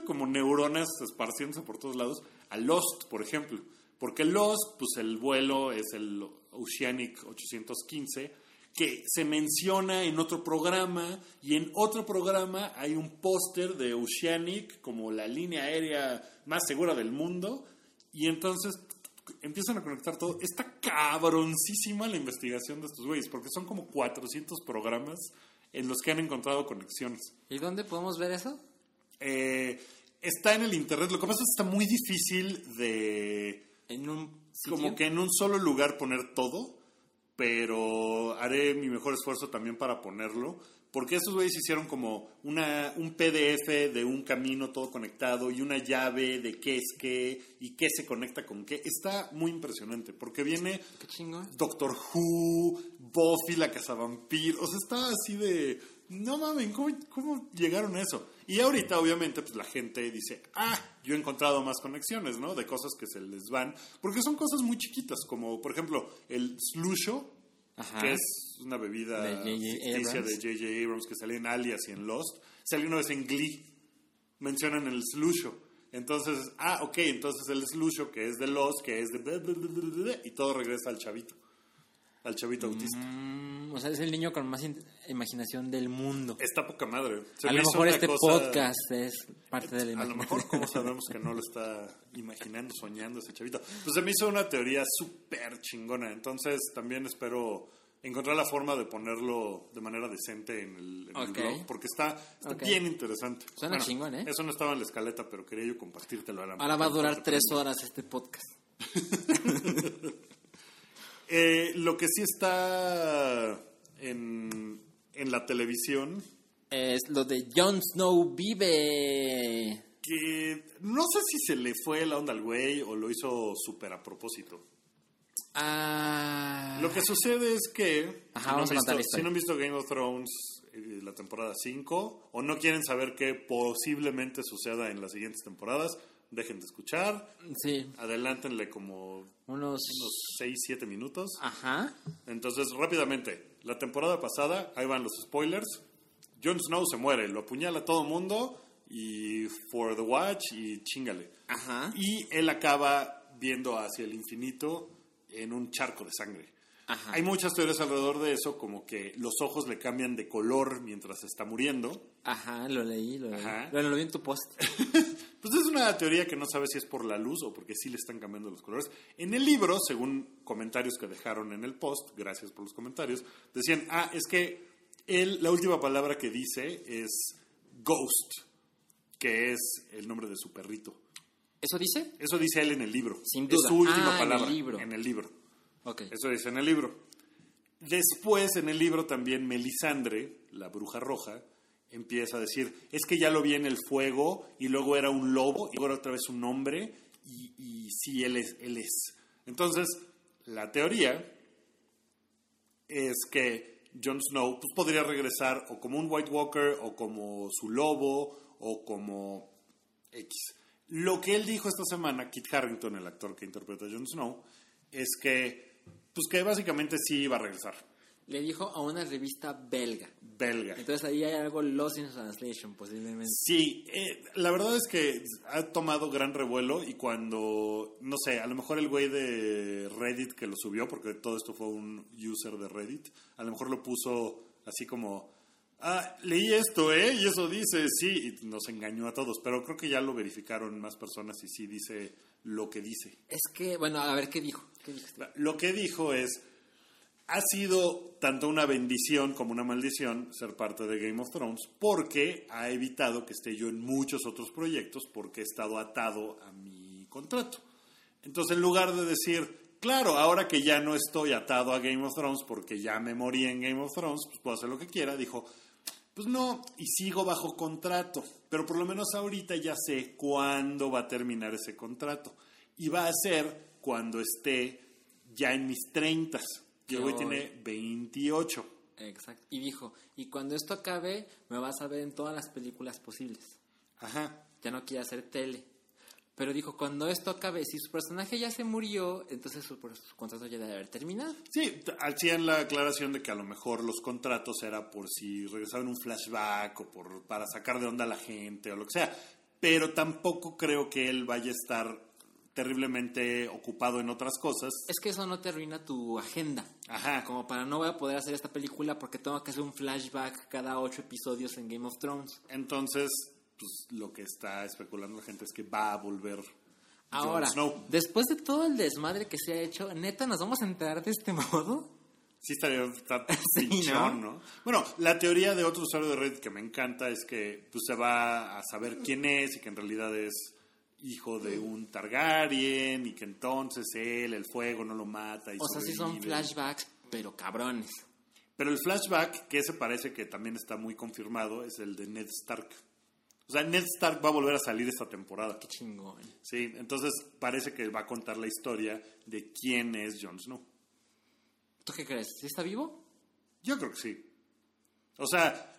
como neuronas esparciéndose por todos lados a Lost, por ejemplo. Porque Lost, pues el vuelo es el Oceanic 815, que se menciona en otro programa, y en otro programa hay un póster de Oceanic como la línea aérea más segura del mundo, y entonces empiezan a conectar todo. Está cabroncísima la investigación de estos güeyes, porque son como 400 programas en los que han encontrado conexiones. ¿Y dónde podemos ver eso? Eh, está en el internet. Lo que pasa es que está muy difícil de. En un Como que en un solo lugar poner todo. Pero haré mi mejor esfuerzo también para ponerlo. Porque estos güeyes hicieron como una, un PDF de un camino todo conectado y una llave de qué es qué y qué se conecta con qué. Está muy impresionante porque viene Qué. Doctor Who, Buffy la Cazavampir. O sea, está así de. No mames, ¿cómo, ¿cómo llegaron a eso? Y ahorita, obviamente, pues la gente dice, ah, yo he encontrado más conexiones, ¿no? De cosas que se les van. Porque son cosas muy chiquitas, como por ejemplo el Slusho, Ajá. que es una bebida De J.J. ficticia Abrams. de J.J. Abrams que salía en Alias y en Lost. Salió una vez en Glee. Mencionan el Slusho. Entonces, ah, ok, entonces el Slusho que es de Lost, que es de... Y todo regresa al chavito. Al chavito autista. Mm, o sea, es el niño con más in- imaginación del mundo. Está poca madre. Se a lo mejor este cosa- podcast es parte de la A lo imaginación. mejor, ¿cómo sabemos que no lo está imaginando, soñando ese chavito? Pues se me hizo una teoría súper chingona. Entonces también espero encontrar la forma de ponerlo de manera decente en el, en el blog, porque está, bien interesante. Suena chingón, ¿eh? Eso no estaba en la escaleta, pero quería yo compartírtelo. A la Ahora va a durar tres horas este podcast. Eh, lo que sí está en, en la televisión, Es lo de Jon Snow vive. que no sé si se le fue la onda al güey o lo hizo súper a propósito. Ah. Lo que sucede es que Ajá, si, no a visto, la si no han visto Game of Thrones eh, la temporada 5 o no quieren saber qué posiblemente suceda en las siguientes temporadas, dejen de escuchar, Sí, adelántenle como unos. unos 6, 7 minutos. Ajá. Entonces, rápidamente, la temporada pasada, ahí van los spoilers. Jon Snow se muere, lo apuñala a todo mundo y for the watch y chingale. Ajá. Y él acaba viendo hacia el infinito en un charco de sangre. Ajá. Hay muchas teorías alrededor de eso, como que los ojos le cambian de color mientras está muriendo. Ajá, lo leí, lo leí. Ajá. Bueno, lo vi en tu post. Pues es una teoría que no sabe si es por la luz o porque sí le están cambiando los colores. En el libro, según comentarios que dejaron en el post, gracias por los comentarios, decían, ah, es que él, la última palabra que dice es ghost, que es el nombre de su perrito. ¿Eso dice? Eso dice él en el libro. Sin Es duda. su última Ah, en el palabra. libro. En el libro. Ok. Eso dice en el libro. Después, en el libro también Melisandre, la bruja roja, empieza a decir, es que ya lo vi en el fuego y luego era un lobo y ahora otra vez un hombre y, y sí, él es, él es. Entonces, la teoría es que Jon Snow pues, podría regresar o como un White Walker o como su lobo o como X. Lo que él dijo esta semana, Kit Harrington, el actor que interpreta a Jon Snow, es que, pues que básicamente sí iba a regresar. Le dijo a una revista belga. Belga. Entonces ahí hay algo lost in translation, posiblemente. Sí, eh, la verdad es que ha tomado gran revuelo y cuando, no sé, a lo mejor el güey de Reddit que lo subió, porque todo esto fue un user de Reddit, a lo mejor lo puso así como, Ah, leí esto, ¿eh? Y eso dice, sí, y nos engañó a todos, pero creo que ya lo verificaron más personas y sí dice lo que dice. Es que, bueno, a ver, ¿qué dijo? ¿Qué dijiste? Lo que dijo es, ha sido tanto una bendición como una maldición ser parte de Game of Thrones porque ha evitado que esté yo en muchos otros proyectos porque he estado atado a mi contrato. Entonces, en lugar de decir, claro, ahora que ya no estoy atado a Game of Thrones porque ya me morí en Game of Thrones, pues puedo hacer lo que quiera, dijo, pues no, y sigo bajo contrato, pero por lo menos ahorita ya sé cuándo va a terminar ese contrato. Y va a ser cuando esté ya en mis treintas. Yo- tiene 28. Exacto. Y dijo, y cuando esto acabe, me vas a ver en todas las películas posibles. Ajá. Ya no quiere hacer tele. Pero dijo, cuando esto acabe, si su personaje ya se murió, entonces su, su contrato ya debe haber terminado. Sí, hacían la aclaración de que a lo mejor los contratos era por si regresaban un flashback o por, para sacar de onda a la gente o lo que sea. Pero tampoco creo que él vaya a estar terriblemente ocupado en otras cosas. Es que eso no te arruina tu agenda. Ajá. Como para no voy a poder hacer esta película porque tengo que hacer un flashback cada ocho episodios en Game of Thrones. Entonces, pues lo que está especulando la gente es que va a volver. Ahora, Snow. después de todo el desmadre que se ha hecho, neta, ¿nos vamos a enterar de este modo? Sí estaría está Sí, pinchón, ¿no? Bueno, la teoría de otro usuario de Reddit que me encanta es que pues, se va a saber quién es y que en realidad es hijo de un Targaryen y que entonces él, el fuego, no lo mata. Y O sea, sí son flashbacks, pero cabrones. Pero el flashback, que ese parece que también está muy confirmado, es el de Ned Stark. O sea, Ned Stark va a volver a salir esta temporada. Qué chingón. Sí, entonces parece que va a contar la historia de quién es Jon Snow. ¿Tú qué crees? ¿Sí está vivo? Yo creo que sí. O sea,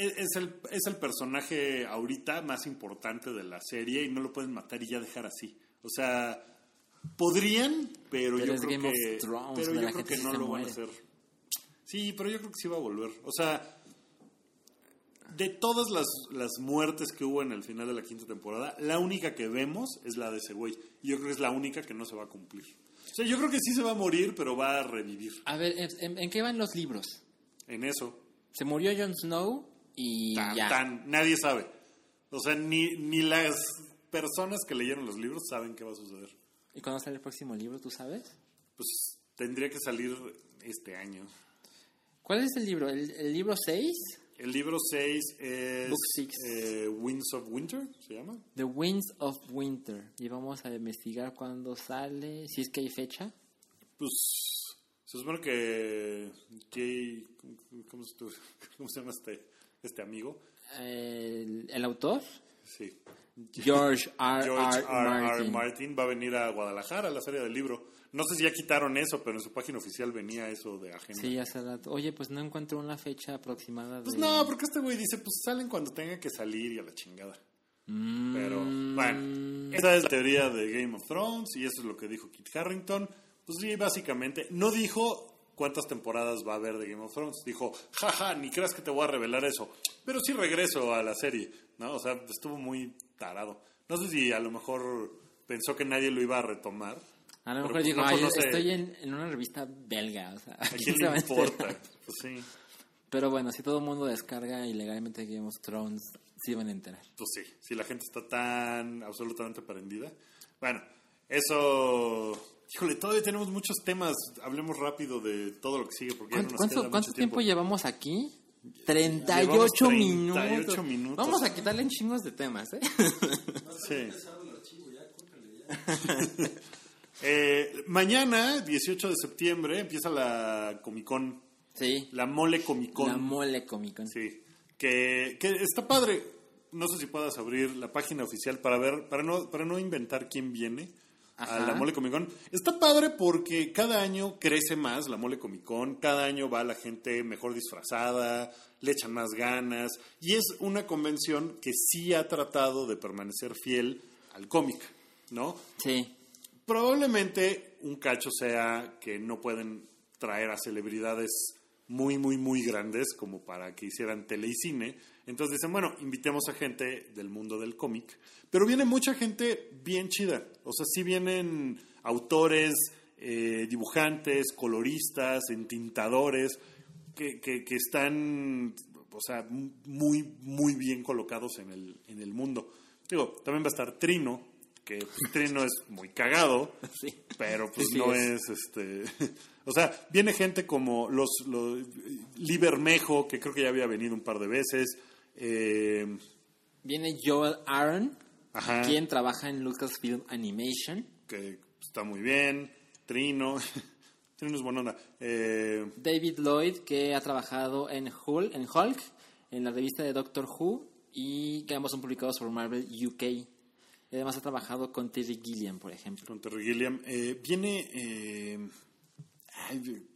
es el, es el personaje ahorita más importante de la serie y no lo pueden matar y ya dejar así. O sea, podrían, pero, Pero yo creo Game que, Thrones, pero yo creo que no lo van a hacer. Sí, pero yo creo que sí va a volver. O sea, de todas las, las muertes que hubo en el final de la quinta temporada, la única que vemos es la de ese güey. Y yo creo que es la única que no se va a cumplir. O sea, yo creo que sí se va a morir, pero va a revivir. A ver, ¿en, en qué van los libros? En eso. Se murió Jon Snow y Tan, ya. tan, nadie sabe. O sea, ni, ni las personas que leyeron los libros saben qué va a suceder. ¿Y cuándo sale el próximo libro, tú sabes? Pues tendría que salir este año. ¿Cuál es el libro? ¿El, el libro 6? El libro 6 es Book six. eh, Winds of Winter, ¿se llama? The Winds of Winter. Y vamos a investigar cuándo sale, si es que hay fecha. Pues se supone que ¿cómo, se- cómo se llama este, este amigo? El, el autor, Sí. George R. George R. R. R. Martin. Martin va a venir a Guadalajara a la Feria del Libro. No sé si ya quitaron eso, pero en su página oficial venía eso de agenda. Sí, hace rato. Oye, pues no encuentro una fecha aproximada. De... Pues no, porque este güey dice, pues salen cuando tengan que salir y a la chingada. Mm, Pero, bueno, esa es la teoría de Game of Thrones y eso es lo que dijo Kit Harrington. Pues sí, básicamente, no dijo cuántas temporadas va a haber de Game of Thrones. Dijo, jaja, ni creas que te voy a revelar eso. Pero sí regreso a la serie, ¿no? O sea, estuvo muy tarado. No sé si a lo mejor pensó que nadie lo iba a retomar. A lo mejor pues digo, no "Ay, conoce- estoy en, en una revista belga. O sea, ¿A ¿quién quién se va le importa? Pues sí, Pero bueno, si todo el mundo descarga ilegalmente Game of Thrones, sí van a enterar. pues sí. Si la gente está tan absolutamente prendida. Bueno, eso... Híjole, todavía tenemos muchos temas. Hablemos rápido de todo lo que sigue porque ya no ¿Cuánto, nos cuánto- queda cuánto tiempo llevamos aquí? 38 Llevamos 38 minutos. minutos. Vamos a quitarle chingos de temas, ¿eh? Sí. Eh, mañana, 18 de septiembre, empieza la Comic Con, sí. la Mole Comic Con. La mole Comic Con. Sí, que, que está padre. No sé si puedas abrir la página oficial para ver, para no, para no inventar quién viene a la Mole Comic Con. Está padre porque cada año crece más la Mole Comic Con, cada año va la gente mejor disfrazada, le echan más ganas y es una convención que sí ha tratado de permanecer fiel al cómic, ¿no? Sí. Probablemente un cacho sea que no pueden traer a celebridades muy, muy, muy grandes como para que hicieran tele y cine. Entonces dicen, bueno, invitemos a gente del mundo del cómic. Pero viene mucha gente bien chida. O sea, sí vienen autores, eh, dibujantes, coloristas, entintadores, que, que, que están, o sea, muy, muy bien colocados en el, en el mundo. Digo, también va a estar Trino, que pues, Trino es muy cagado, Sí. pero pues sí no es. es. este O sea, viene gente como los, los Libermejo, que creo que ya había venido un par de veces. eh, Viene Joel Aaron, Ajá. quien trabaja en Lucasfilm Animation. que está muy bien. Trino. Trino es buena onda. Eh, David Lloyd, que ha trabajado en Hulk, en Hulk, en la revista de Doctor Who y que ambos son publicados por Marvel UK. Y además ha trabajado con Terry Gilliam, por ejemplo. con Terry Gilliam. Eh, viene eh, ay,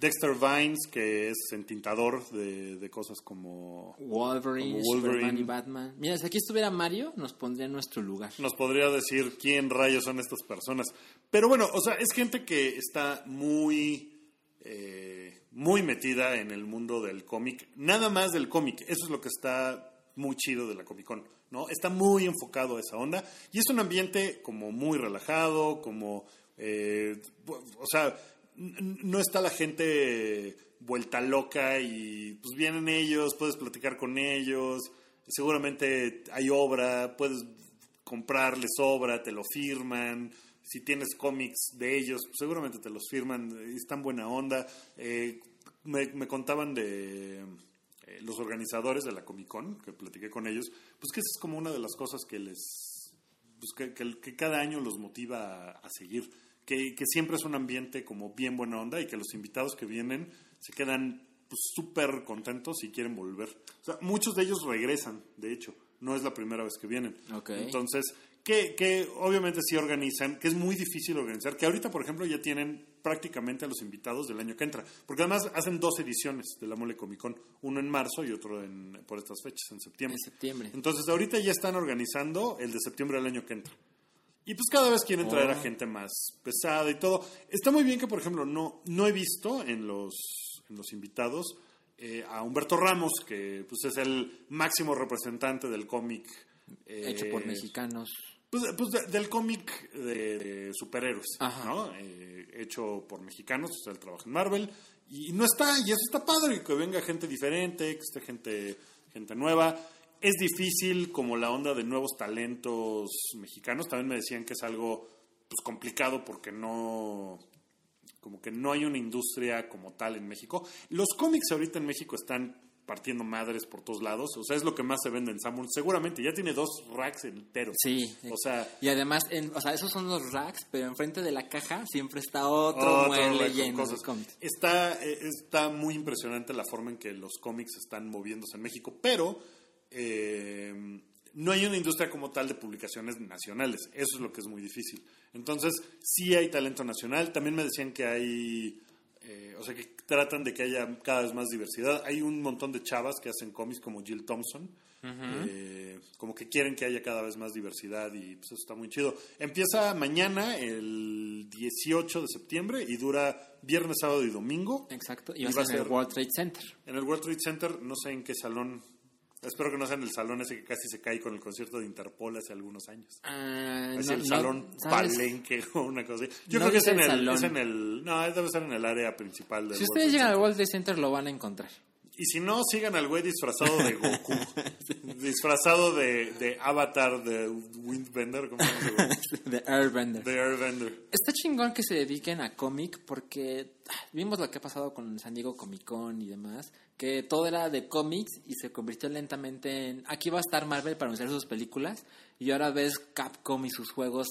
Dexter Vines, que es entintador de, de cosas como... Wolverine, Como Wolverine. Superman y Batman. Mira, si aquí estuviera Mario, nos pondría en nuestro lugar. Nos podría decir quién rayos son estas personas. Pero bueno, o sea, es gente que está muy... eh, muy metida en el mundo del cómic. Nada más del cómic. Eso es lo que está muy chido de la Comic Con, ¿no? Está muy enfocado a esa onda. Y es un ambiente como muy relajado, como... eh, o sea, no está la gente vuelta loca y pues vienen ellos, puedes platicar con ellos, seguramente hay obra, puedes comprarles obra, te lo firman, si tienes cómics de ellos, pues, seguramente te los firman, están buena onda. Eh, me, me contaban de eh, los organizadores de la Comic Con, que platiqué con ellos, pues que esa es como una de las cosas que les pues que, que- cada año los motiva a seguir. Que, que siempre es un ambiente como bien buena onda y que los invitados que vienen se quedan pues, súper contentos y quieren volver. O sea, muchos de ellos regresan, de hecho. No es la primera vez que vienen. Entonces, que, que obviamente sí organizan, que es muy difícil organizar, que ahorita, por ejemplo, ya tienen prácticamente a los invitados del año que entra. Porque además hacen dos ediciones de la Mole Comic Con, uno en marzo y otro en, por estas fechas, en septiembre. En septiembre. Entonces, ahorita ya están organizando el de septiembre del año que entra. Y pues cada vez quieren traer a Oh. gente más pesada y todo. Está muy bien que, por ejemplo, no, no he visto en los, en los invitados eh, a Humberto Ramos, que pues es el máximo representante del cómic. eh, Hecho por mexicanos. Pues, pues, de- del cómic de, de superhéroes, Ajá. ¿no? Eh, hecho por mexicanos, o sea, él trabaja en Marvel. Y no está, y eso está padre, que venga gente diferente, que esté gente, gente nueva. Es difícil como la onda de nuevos talentos mexicanos. También me decían que es algo pues, complicado porque no como que no hay una industria como tal en México. Los cómics ahorita en México están partiendo madres por todos lados. O sea, es lo que más se vende en Samuel. Seguramente ya tiene dos racks enteros. Sí. O sea, Y además, en, o sea, esos son los racks, pero enfrente de la caja siempre está otro, otro mueble lleno cosas. de cómics. Está, eh, está muy impresionante la forma en que los cómics están moviéndose en México, pero eh, no hay una industria como tal de publicaciones nacionales. Eso es lo que es muy difícil. Entonces, sí hay talento nacional. También me decían que hay, eh, o sea, que tratan de que haya cada vez más diversidad. Hay un montón de chavas que hacen cómics como Jill Thompson. eh, como que quieren que haya cada vez más diversidad y pues eso está muy chido. Empieza mañana, el 18 de septiembre, y dura viernes, sábado y domingo. Exacto. Y Y va a ser en el World Trade Center. En el World Trade Center, no sé en qué salón. Espero que no sea en el salón ese que casi se cae con el concierto de Interpol hace algunos años. Ah, Es no- el salón palenque o una cosa así. Yo No creo que es en, el el, salón. es en el... No, debe ser en el área principal del Si World ustedes llegan al. World Trade Center lo van a encontrar. Y si no, sigan al güey disfrazado de Goku. disfrazado de, de Avatar de Windbender. ¿Cómo se llama? de Airbender. De Airbender. Está chingón que se dediquen a cómic porque ah, vimos lo que ha pasado con San Diego Comic Con y demás, que todo era de cómics y se convirtió lentamente en aquí va a estar Marvel para anunciar sus películas y ahora ves Capcom y sus juegos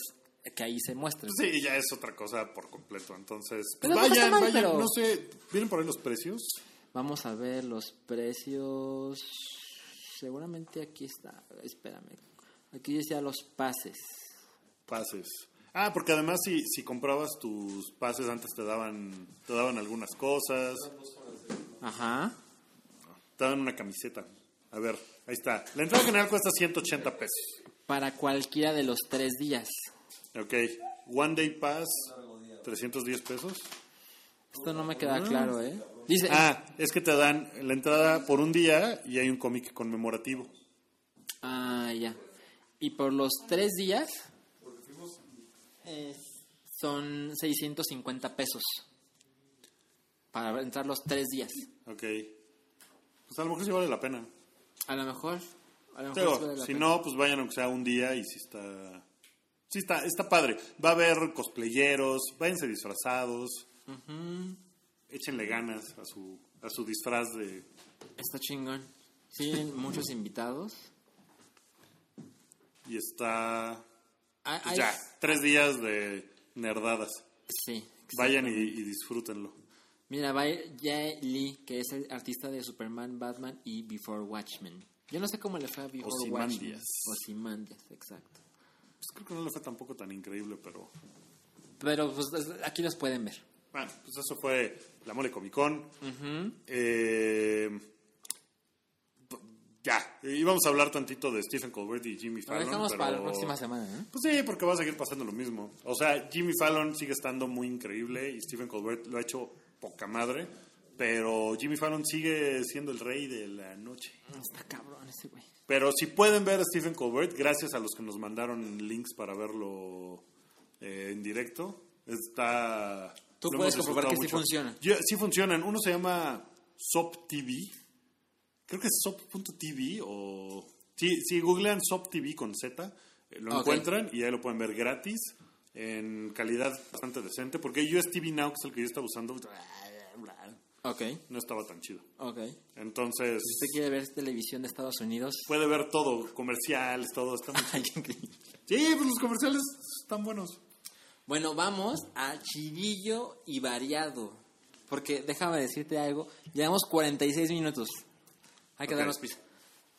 que ahí se muestran. Sí, ya es otra cosa por completo. Entonces, pues vayan, mal, vayan. pero- No sé, ¿vienen por ahí los precios? Vamos a ver los precios. Seguramente aquí está. Espérame. Aquí decía los pases. Pases. Ah, porque además si, si comprabas tus pases antes te daban, te daban algunas cosas, Ajá. Te daban una camiseta. A ver, ahí está. La entrada general cuesta 180 pesos. Para cualquiera de los tres días. Ok. One Day Pass, 310 pesos. Esto no me queda claro, ¿eh? Dice. Ah, es que te dan la entrada por un día y hay un cómic conmemorativo. Ah, ya. Y por los tres días eh, son 650 pesos para entrar los tres días. Ok. Pues a lo mejor sí vale la pena. A lo mejor. A lo mejor Digo, sí vale la si pena. no, pues vayan aunque sea un día y si está... Sí está, está padre. Va a haber cosplayeros, váyanse disfrazados, échenle ganas a su, a su disfraz de... Está chingón. Siguen muchos invitados. Y está... Pues ya, tres días de nerdadas. Sí. Vayan y, y disfrútenlo. Mira, va a ir Jae Lee, que es el artista de Superman, Batman y Before Watchmen. Yo no sé cómo le fue a Before. Watchmen. Ozymandias, exacto. Pues creo que no le fue tampoco tan increíble, pero... Pero pues es- aquí los pueden ver. Bueno, pues eso fue la Mole Comic Con. Eh, p- ya, íbamos a hablar tantito de Stephen Colbert y Jimmy Lo Fallon. dejamos pero- para la próxima semana, ¿eh? Pues sí, porque va a seguir pasando lo mismo. O sea, Jimmy Fallon sigue estando muy increíble y Stephen Colbert lo ha hecho poca madre. Pero Jimmy Fallon sigue siendo el rey de la noche. Está cabrón ese güey. Pero si pueden ver a Stephen Colbert, gracias a los que nos mandaron links para verlo eh, en directo, está... Tú puedes comprobar que sí funciona. Yo- sí funcionan. Uno se llama Sop TV. Creo que es Sop.tv o... Sí, si googlean Sop TV con Z, eh, lo Ok. encuentran y ahí lo pueden ver gratis en calidad bastante decente. Porque US TV Now, que es el que yo estaba usando, Ok, no estaba tan chido. ok. Entonces, Si usted quiere ver televisión de Estados Unidos... puede ver todo, comerciales, todo. Está muy. Sí, pues los comerciales están buenos. Bueno, vamos a chidillo y variado. Porque déjame decirte algo. Llevamos 46 minutos. Hay que Ok. darnos prisa.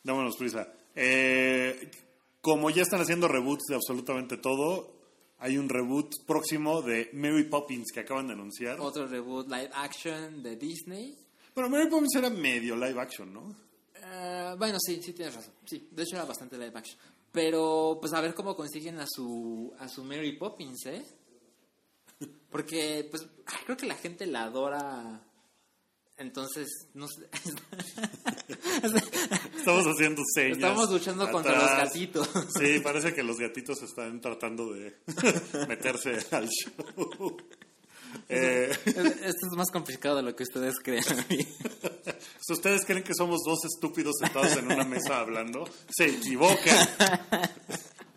Dámonos prisa. Eh, como ya están haciendo reboots de absolutamente todo, hay un reboot próximo de Mary Poppins que acaban de anunciar. Otro reboot live action de Disney. Pero Mary Poppins era medio live action, ¿no? Eh, bueno, sí, sí tienes razón. Sí, de hecho era bastante live action. Pero pues a ver cómo consiguen a su a su Mary Poppins, ¿eh? Porque pues creo que la gente la adora. Entonces, no sé. Estamos haciendo señas. Estamos luchando contra los gatitos. Sí, parece que los gatitos están tratando de meterse al show. Eh, Esto es más complicado de lo que ustedes creen. si ustedes creen que somos dos estúpidos sentados en una mesa hablando, se equivocan.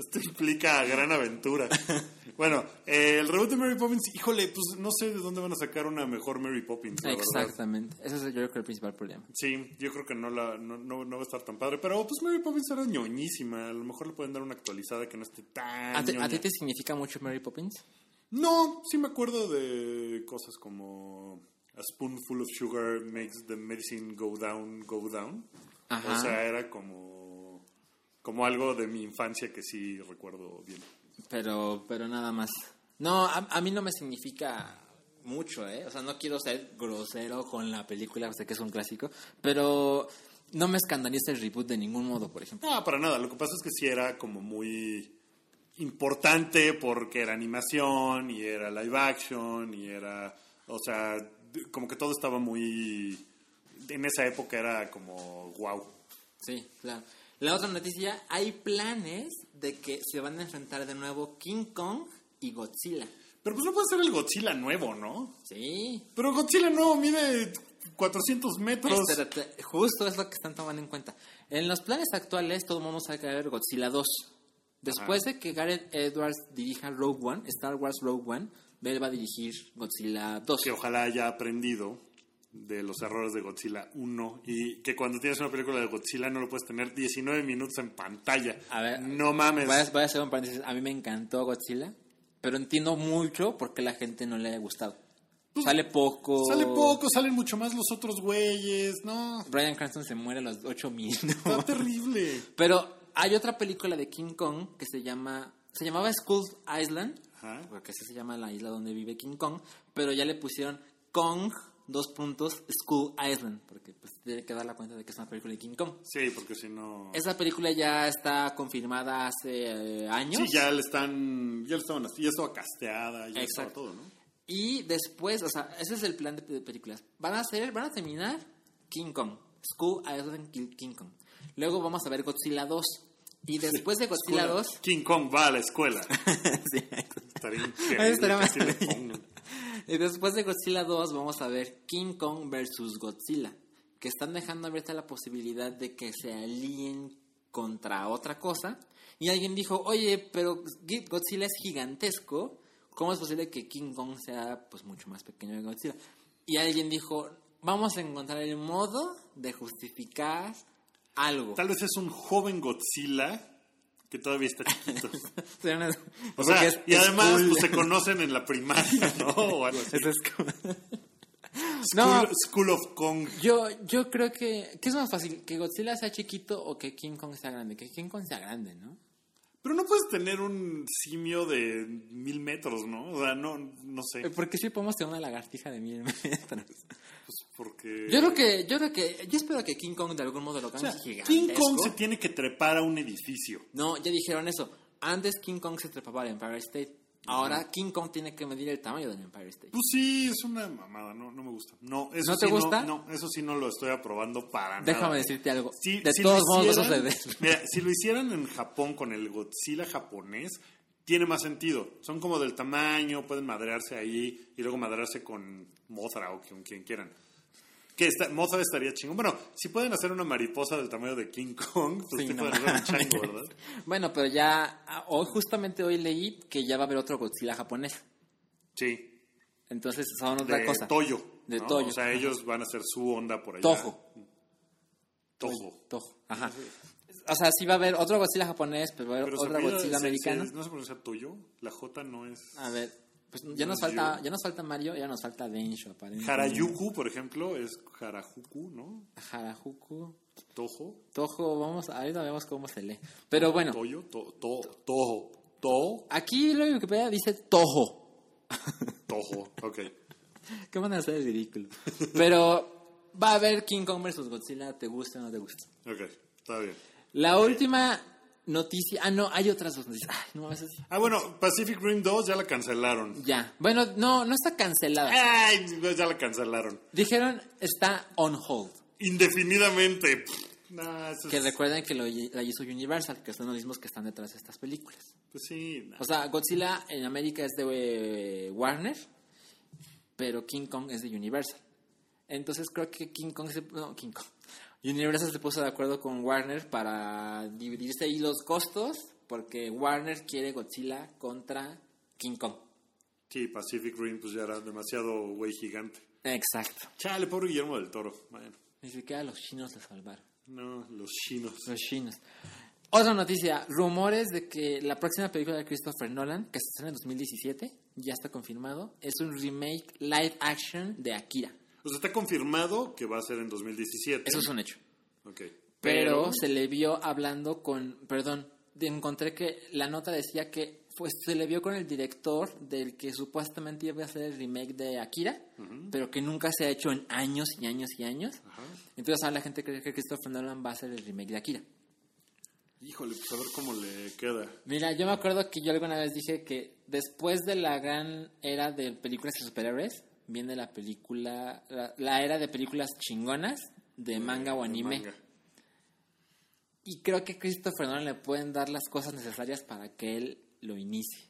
Esto implica gran aventura. Bueno, eh, el reboot de Mary Poppins, híjole, pues no sé de dónde van a sacar una mejor Mary Poppins, la verdad. Exactamente. Ese es yo creo que el principal problema. Sí, yo creo que no, la, no, no, no va a estar tan padre, pero pues Mary Poppins era ñoñísima, a lo mejor le pueden dar una actualizada que no esté tan ¿A ti, a ñoña. ti te significa mucho Mary Poppins? No, sí me acuerdo de cosas como A spoonful of sugar makes the medicine go down, go down. Ajá. O sea, era como, como algo de mi infancia que sí recuerdo bien. Pero, pero nada más. No, a, a mí no me significa mucho, ¿eh? O sea, no quiero ser grosero con la película, sé que es un clásico, pero no me escandaliza el reboot de ningún modo, por ejemplo. No, para nada. Lo que pasa es que sí era como muy importante porque era animación y era live action y era, o sea, como que todo estaba muy, en esa época era como wow. Sí, claro. La otra noticia, hay planes de que se van a enfrentar de nuevo King Kong y Godzilla. Pero pues no puede ser el Godzilla nuevo, ¿no? Sí. Pero Godzilla nuevo mide 400 metros. Espérate, justo es lo que están tomando en cuenta. En los planes actuales, todo vamos a caer Godzilla 2. Después de que Gareth Edwards dirija Rogue One, Star Wars Rogue One, él va a dirigir Godzilla 2. Que ojalá haya aprendido de los errores de Godzilla 1 y que cuando tienes una película de Godzilla no lo puedes tener 19 minutos en pantalla. A ver, no mames. Voy a, voy a hacer un paréntesis. A mí me encantó Godzilla, pero entiendo mucho por qué la gente no le haya gustado. sale poco. Sale poco, salen mucho más los otros güeyes, no. Brian Cranston se muere a los 8 minutos. Está terrible. Pero hay otra película de King Kong que se llama. Se llamaba Skull Island, Ajá. porque así se llama la isla donde vive King Kong, pero ya le pusieron Kong, dos puntos, Skull Island, porque pues tiene que dar la cuenta de que es una película de King Kong. Sí, porque si no... Esa película ya está confirmada hace eh, años. Sí, ya le están... Ya le estaban así, ya estaba casteada, ya estaba todo, ¿no? Y después, o sea, ese es el plan de, de películas. Van a hacer, van a terminar King Kong, Skull Island King Kong. Luego vamos a ver Godzilla 2. Y después de Godzilla 2, King Kong va a la escuela. Sí. Estaría increíble estaría más y después de Godzilla 2 vamos a ver King Kong versus Godzilla, que están dejando abierta la posibilidad de que se alíen contra otra cosa. Y alguien dijo, oye, pero Godzilla es gigantesco, ¿cómo es posible que King Kong sea pues mucho más pequeño que Godzilla? Y alguien dijo, vamos a encontrar el modo de justificar algo. Tal vez es un joven Godzilla que todavía está chiquito. O sea, es- y además cool. pues, se conocen en la primaria, ¿no? O algo así. Eso es como- School, No. School of Kong. Yo, yo creo que... ¿Qué es más fácil? ¿Que Godzilla sea chiquito o que King Kong sea grande? Que King Kong sea grande, ¿no? Pero no puedes tener un simio de mil metros, ¿no? O sea, no, no sé. Eh, Porque sí podemos tener una lagartija de mil metros. Pues porque... Yo creo que... Yo creo que... Yo espero que King Kong de algún modo lo O hagan sea, gigantesco. King Kong se tiene que trepar a un edificio. No, ya dijeron eso. Antes King Kong se trepaba al Empire State. Ahora King Kong tiene que medir el tamaño del Empire State. Pues sí, es una mamada, no, no me gusta. No, eso ¿No te sí gusta? No, eso sí no lo estoy aprobando para nada. Déjame decirte algo. Sí, de si todos modos suceder. Mira, si lo hicieran en Japón con el Godzilla japonés, tiene más sentido. Son como del tamaño, pueden madrearse ahí y luego madrearse con Mothra o con quien quieran. Que está, Mothra estaría chingón. Bueno, si pueden hacer una mariposa del tamaño de King Kong, pues Sí, no pueden hacer un chango, ¿verdad? Bueno, pero ya... ah, Hoy, justamente hoy leí que ya va a haber otro Godzilla japonés. Sí. Entonces son otra De cosa. Toyo. De ¿no? Toyo. O sea, ellos van a hacer su onda por allá. Toho. Toho. Toho. Ajá. O sea, sí va a haber otro Godzilla japonés, pero va a haber Pero apellida- Godzilla se- ¿No se pronuncia Toyo? La J no es... A ver, pues ya nos No, falta, yo- ya nos falta Mario, ya nos falta Densho, aparentemente. Harayuku, por ejemplo, es Harajuku, ¿no? Harajuku. Tojo. Tojo, vamos, ahorita vemos cómo se lee. Pero bueno, Toyo, to, to, Toho. To, aquí lo Wikipedia dice Toho. Toho. Ok. ¿Qué van a hacer el ridículo? Pero va a haber King Kong vs. Godzilla, te gusta o no te gusta. Ok, está bien. La última noticia, ah no, hay otras dos noticias. Ay, no, Ah, bueno, Pacific Rim 2 ya la cancelaron. ya. Bueno, no, no está cancelada. Ay, ya la cancelaron. Dijeron está on hold. Indefinidamente. Pff, nah, eso es- Que recuerden que lo, la hizo Universal, que son los mismos que están detrás de estas películas. Pues sí. nah. O sea, Godzilla en América es de eh, Warner, pero King Kong es de Universal. Entonces creo que King Kong se, no, King Kong. Universal se puso de acuerdo con Warner para dividirse ahí los costos, porque Warner quiere Godzilla contra King Kong. Sí, Pacific Rim pues ya era demasiado güey gigante. Exacto. Chale, pobre Guillermo del Toro. Bueno, Ni siquiera los chinos se salvaron. no, los chinos. Los chinos. Otra noticia, rumores de que la próxima película de Christopher Nolan, que se estrena en 2017, ya está confirmado, es un remake live action de Akira. O sea, está confirmado que va a ser en 2017. Eso es un hecho. Ok. Pero, se le vio hablando con, perdón, encontré que la nota decía que pues, se le vio con el director del que supuestamente iba a ser el remake de Akira, pero que nunca se ha hecho en años y años y años. Ajá. Entonces ahora la gente cree que Christopher Nolan va a hacer el remake de Akira. Híjole, pues a ver cómo le queda. Mira, yo me acuerdo que yo alguna vez dije que después de la gran era de películas de superhéroes, viene la película, la, la era de películas chingonas de manga o anime. manga. Y creo que a Christopher Nolan le pueden dar las cosas necesarias para que él lo inicie.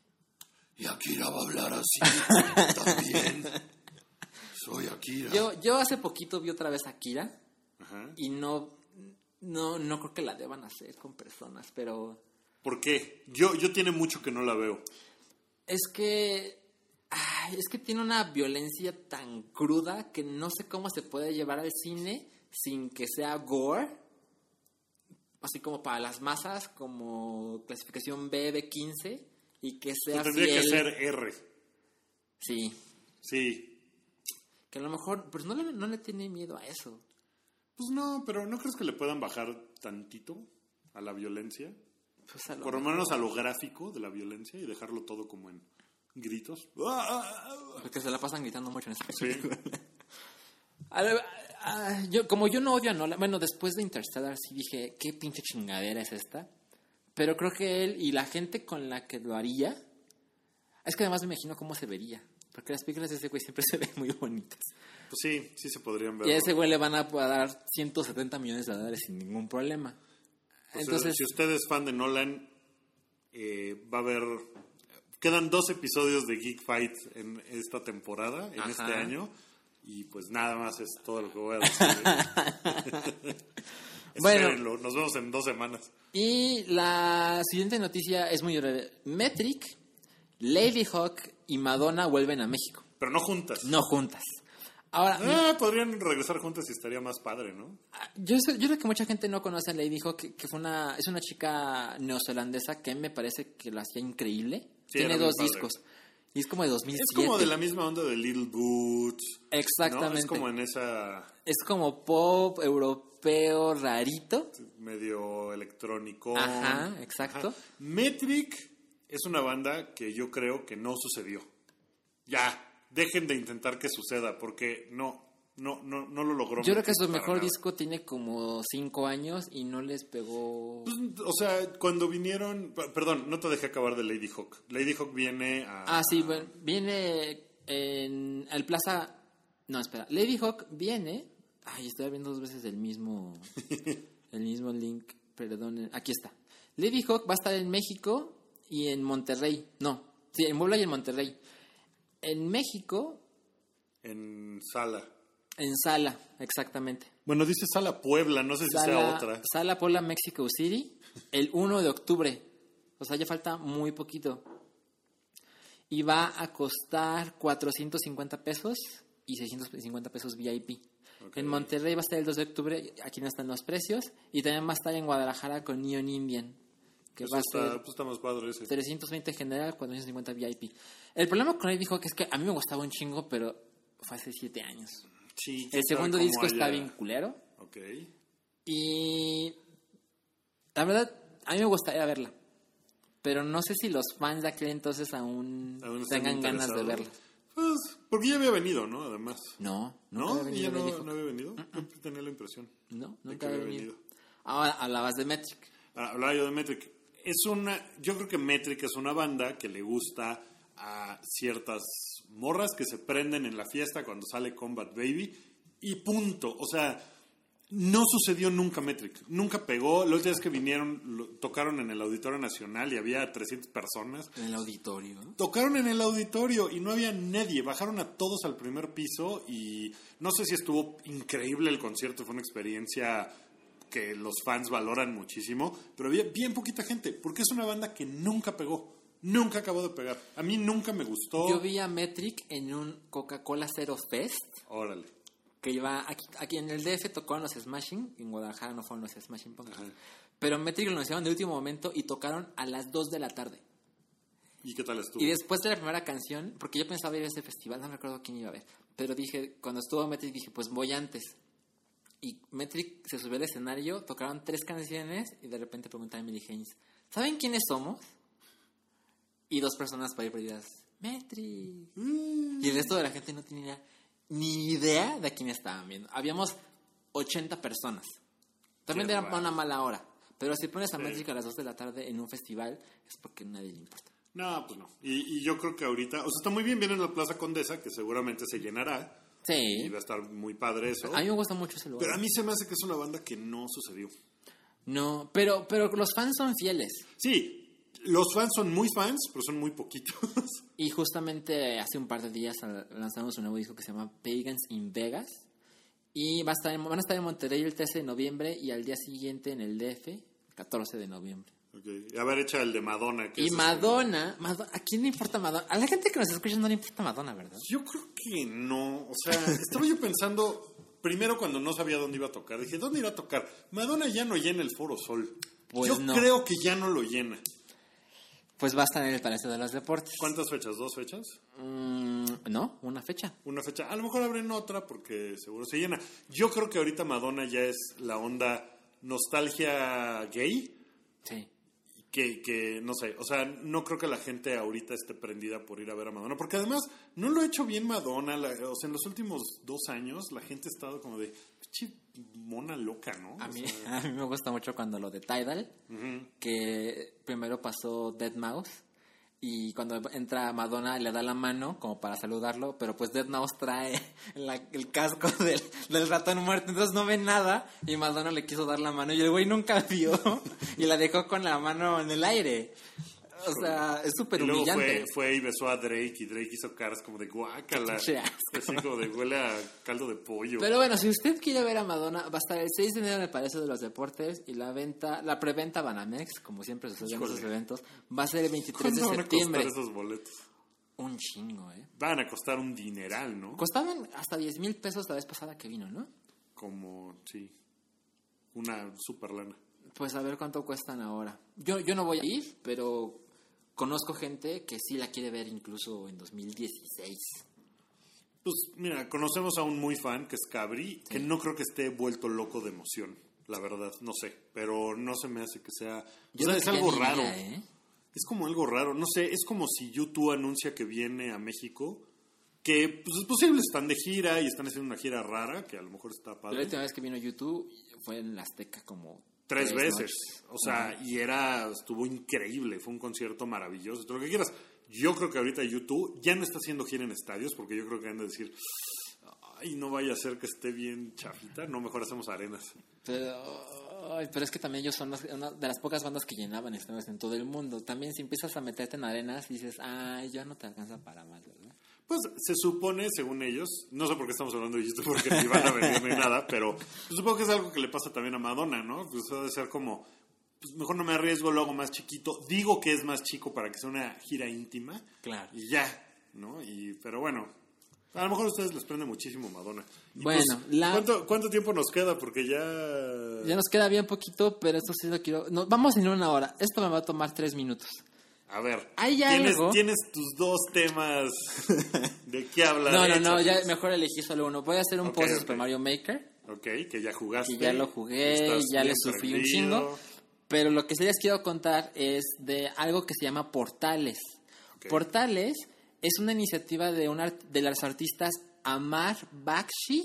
Y Akira va a hablar así también. Soy Akira. Yo, yo hace poquito vi otra vez Akira Ajá. y no, no, no creo que la deban hacer con personas, pero ¿Por qué? Yo, yo tiene mucho que no la veo. es que ay, es que tiene una violencia tan cruda que no sé cómo se puede llevar al cine sin que sea gore, así como para las masas, como clasificación B, B15 y que sea tendría que ser R. Sí, Sí. que a lo mejor, pues no le, no le tiene miedo a eso. Pues no, pero ¿no crees que le puedan bajar tantito a la violencia? Pues a lo Por lo menos a lo gráfico de la violencia y dejarlo todo como en gritos. Porque se la pasan gritando mucho en esta Sí. película. A ver, ah, yo, como yo no odio a Nolan, bueno, después de Interstellar sí dije, qué pinche chingadera es esta. Pero creo que él y la gente con la que lo haría, es que además me imagino cómo se vería. Porque las películas de ese güey siempre se ven muy bonitas. Pues sí, sí se podrían ver. Y a ese güey le van a dar 170 millones de dólares sin ningún problema. Pues, Entonces, si usted es fan de Nolan, eh, va a haber. Quedan dos episodios de Geek Fight en esta temporada, en Ajá. este año. Y pues nada más es todo lo que voy a decir. Bueno. Nos vemos en dos semanas. Y la siguiente noticia es muy breve. Metric, Lady Hawk y Madonna vuelven a México. Pero no juntas. No juntas. Ahora, Ah, podrían regresar juntas y estaría más padre, ¿no? yo, sé- yo creo que mucha gente no conoce a Lady Hawk, que, que fue una, es una chica neozelandesa que me parece que lo hacía increíble. Sí, Tiene dos discos. Y es como de 2007. Es como de la misma onda de Little Boots. ¿no? Exactamente. Es como en esa Es como pop europeo rarito. medio electrónico. Ajá, exacto. Metric es una banda que yo creo que no sucedió. Ya, dejen de intentar que suceda porque no, no, no, no lo logró. Yo creo que su mejor nada. disco tiene como cinco años y no les pegó. Pues, o sea, cuando vinieron, perdón, no te dejé acabar de Lady Hawk. Lady Hawk viene a Ah, sí, bueno, viene en el Plaza. No, espera. Lady Hawk viene. Ay, estoy viendo dos veces el mismo. el mismo link. Perdón. Aquí está. Lady Hawk va a estar en México y en Monterrey. No, sí, en Puebla y en Monterrey. En México, en Sala. En Sala, exactamente. Bueno, dice Sala Puebla, no sé si sea Sala, otra. Sala Puebla, Mexico City, el 1 de octubre. O sea, ya falta muy poquito. Y va a costar 450 pesos y 650 pesos VIP. Ok. En Monterrey va a estar el 2 de octubre, aquí no están los precios. Y también va a estar en Guadalajara con Neon Indian, que Eso va a ser pues está más padre ese. 320 general, 450 VIP. El problema con él dijo que es que a mí me gustaba un chingo, pero fue hace 7 años. Sí, El segundo disco está bien culero. Ok. Y la verdad, a mí me gustaría verla. Pero no sé si los fans de aquel entonces aún, ¿Aún están tengan ganas de verla. Pues, porque ya había venido, ¿no? Además. No, ¿No? había ¿Y ya venido no, no había venido? Yo tenía la impresión. No, nunca había había venido. venido. Ahora hablabas de Metric. Ahora, hablaba yo de Metric. Es una, yo creo que Metric es una banda que le gusta a ciertas morras que se prenden en la fiesta cuando sale Combat Baby y punto. O sea, no sucedió nunca Metric. Nunca pegó. Los días que vinieron, lo- tocaron en el Auditorio Nacional y había 300 personas. En el auditorio. Tocaron en el auditorio y no había nadie. Bajaron a todos al primer piso y no sé si estuvo increíble el concierto. Fue una experiencia que los fans valoran muchísimo, pero había bien poquita gente porque es una banda que nunca pegó. Nunca acabó de pegar. A mí nunca me gustó. Yo vi a Metric en un Coca-Cola Zero Fest. Órale. Que iba aquí, aquí en el DF tocaron los Smashing. En Guadalajara no fueron los Smashing Pumpkins. Ajá. Pero Metric lo anunciaron de último momento y tocaron a las 2 de la tarde. ¿Y qué tal estuvo? Y después de la primera canción, porque yo pensaba ir a ese festival, no recuerdo quién iba a ver, pero dije, cuando estuvo Metric, dije, pues voy antes. Y Metric se subió al escenario, tocaron tres canciones y de repente preguntaron a Emily Haynes, ¿saben quiénes somos? Y dos personas para ir perdidas, Metric. Y el resto de la gente no tenía ni idea de a quién estaban viendo. Habíamos 80 personas. También Qué era raro. una mala hora. Pero si pones a Sí. A las 2 de la tarde en un festival, es porque a nadie le importa. No, pues no. Y, y yo creo que ahorita, o sea, está muy bien, viene en la Plaza Condesa, que seguramente se llenará. Y Sí. va a estar muy padre eso. A mí me gusta mucho ese lugar. Pero a mí se me hace que es una banda que no sucedió. No, pero, pero los fans son fieles. Sí, los fans son muy fans, pero son muy poquitos. Y justamente hace un par de días lanzamos un nuevo disco que se llama Pagans in Vegas. Y va a estar en- van a estar en Monterrey el 13 de noviembre y al día siguiente en el DF, el 14 de noviembre. Ok, Y a ver, echa el de Madonna. Que Y es Madonna, Mado- ¿a quién le importa Madonna? A la gente que nos escucha no le importa Madonna, ¿verdad? este- Yo creo que no. O sea, estaba yo pensando, primero cuando no sabía dónde iba a tocar, dije, ¿dónde irá a tocar? Madonna ya no llena el Foro Sol. Pues yo no. creo que ya no lo llena. Pues va a estar en el Palacio de los Deportes. ¿Cuántas fechas? ¿Dos fechas? Mm, no, una fecha. Una fecha. A lo mejor abren otra porque seguro se llena. Yo creo que ahorita Madonna ya es la onda nostalgia gay. Sí. que, que, no sé, o sea, no creo que la gente ahorita esté prendida por ir a ver a Madonna, porque además no lo ha hecho bien Madonna, la- o sea, en los últimos dos años la gente ha estado como de, "Pinche mona loca, ¿no? A mí, sea, a mí me gusta mucho cuando lo de Tidal, que primero pasó Dead Mouse y cuando entra Madonna le da la mano como para saludarlo, pero pues Dead Mouse trae la- el casco del, del ratón muerto, entonces no ve nada y Madonna le quiso dar la mano y el güey nunca vio y la dejó con la mano en el aire. O sea, es súper humillante. fue, fue y besó a Drake y Drake hizo caras como de guácala. Así como de huele a caldo de pollo. Pero bueno, si usted quiere ver a Madonna, va a estar el 6 de enero en el Palacio de los Deportes y la venta, la preventa Banamex, como siempre sucede en esos eventos, va a ser el 23 de ¿Cuánto van a septiembre. costar esos boletos? Un chingo, ¿eh? Van a costar un dineral, ¿no? Costaban hasta 10 mil pesos la vez pasada que vino, ¿no? Como, sí, una super lana. Pues a ver cuánto cuestan ahora. Yo, yo no voy a ir, pero conozco gente que sí la quiere ver incluso en 2016. Pues mira, conocemos a un muy fan que es Cabri, que no creo que esté vuelto loco de emoción, la verdad, no sé, pero no se me hace que sea... O sea, es algo raro. ¿eh? Es como algo raro, no sé, es como si YouTube anuncia que viene a México, que pues es posible, están de gira y están haciendo una gira rara, que a lo mejor está La padre. última vez que vino YouTube fue en la Azteca como... Tres veces, noches. o sea, y era, estuvo increíble, fue un concierto maravilloso, todo lo que quieras. Yo creo que ahorita YouTube ya no está haciendo gira en estadios, porque yo creo que han de decir, ay, no vaya a ser que esté bien chafita, no, mejor hacemos arenas. Pero, ay, pero es que también ellos son las- una de las pocas bandas que llenaban estadios en todo el mundo. También si empiezas a meterte en arenas dices, ay, ya no te alcanza para más, ¿verdad? Pues se supone, según ellos, no sé por qué estamos hablando de YouTube, porque ni van a venir ni nada, pero pues, supongo que es algo que le pasa también a Madonna, ¿no? Pues debe ser como, pues mejor no me arriesgo, lo hago más chiquito. Digo que es más chico para que sea una gira íntima. Claro. Y ya, ¿no? Y, pero bueno, a lo mejor a ustedes les prende muchísimo Madonna. Y, Bueno, pues, la- ¿cuánto, ¿cuánto tiempo nos queda? Porque ya... Ya nos queda bien poquito, pero esto sí lo quiero... No, vamos en una hora. Esto me va a tomar tres minutos. A ver, ¿Hay ¿tienes, algo? tienes tus dos temas de qué hablar. No, no, no, ya mejor elegí solo uno. Voy a hacer un Ok, post de. Super Mario Maker. Ok, que ya jugaste. que ya lo jugué, ya le sufrí un chingo. Pero lo que sí les quiero contar es de algo que se llama Portales. Portales es una iniciativa de, un art- de las artistas Amar Bakshi,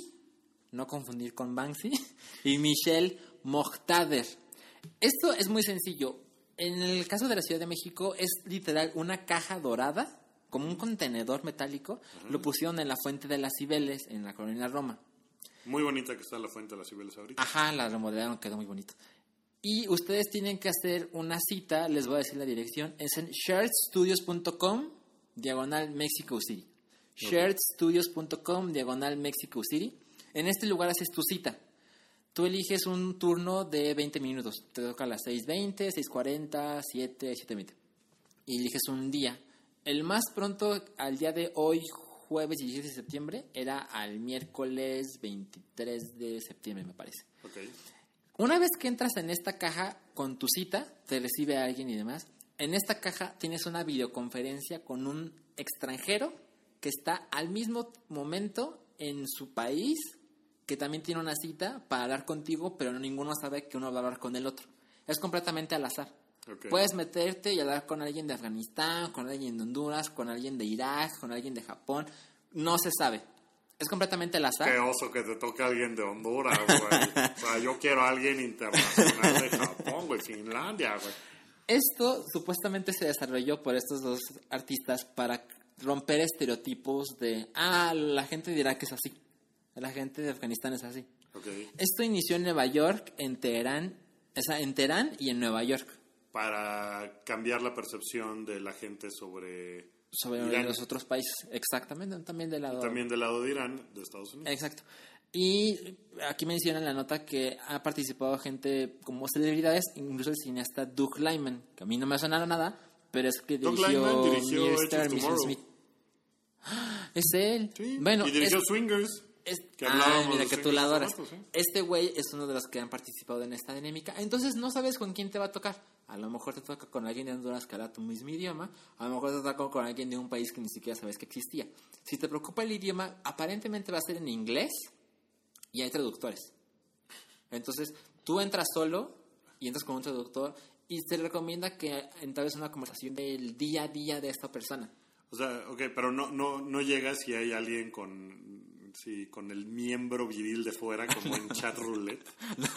no confundir con Banksy, y Michelle Mochtader. Esto es muy sencillo. En el caso de la Ciudad de México es literal una caja dorada, como un contenedor metálico, lo pusieron en la Fuente de las Cibeles, en la colonia Roma. Muy bonita que está la fuente de las Cibeles ahorita. Ajá, la remodelaron, quedó muy bonito. Y ustedes tienen que hacer una cita, les voy a decir la dirección, es en sharedstudios.com, diagonal Mexico City. sharedstudios.com, diagonal Mexico City. En este lugar haces tu cita. Tú eliges un turno de 20 minutos. Te toca a las 6.20, 6.40, 7, 7.20. Y eliges un día. El más pronto al día de hoy, jueves 17 de septiembre, era al miércoles 23 de septiembre, me parece. Ok. Una vez que entras en esta caja con tu cita, te recibe alguien y demás. En esta caja tienes una videoconferencia con un extranjero que está al mismo momento en su país, que también tiene una cita para hablar contigo, pero ninguno sabe que uno va a hablar con el otro. Es completamente al azar. Puedes meterte y hablar con alguien de Afganistán, con alguien de Honduras, con alguien de Irak, con alguien de Japón. No se sabe. Es completamente al azar. Qué oso que te toque alguien de Honduras, güey. o sea, yo quiero a alguien internacional de Japón, güey, Finlandia, güey. Esto supuestamente se desarrolló por estos dos artistas para romper estereotipos de, ah, la gente dirá que es así, la gente de Afganistán es así. Esto inició en Nueva York, en Teherán, o sea, en Teherán y en Nueva York, Para cambiar la percepción de la gente sobre. sobre Irán. los otros países, exactamente, también del lado. También del lado de Irán, de Estados Unidos. Exacto. Y aquí menciona en la nota que ha participado gente como celebridades, incluso el cineasta Doug Lyman, que a mí no me suena nada, pero es que Doug dirigió, Liman dirigió Star, Tomorrow. Smith. ¡Ah! Es él. Sí. Bueno, y dirigió es- Swingers. Es- que ah, hablábamos mira que tú la adoras. sí. Este güey es uno de los que han participado en esta dinámica. Entonces no sabes con quién te va a tocar. A lo mejor te toca con alguien de Honduras que habla tu mismo idioma. A lo mejor te toca con alguien de un país que ni siquiera sabes que existía. Si te preocupa el idioma, aparentemente va a ser en inglés y hay traductores. Entonces tú entras solo y entras con un traductor y se recomienda que entables una conversación del día a día de esta persona. O sea, ok, pero no, no, no llega si hay alguien con, sí, con el miembro viril de fuera, como en chat roulette. No,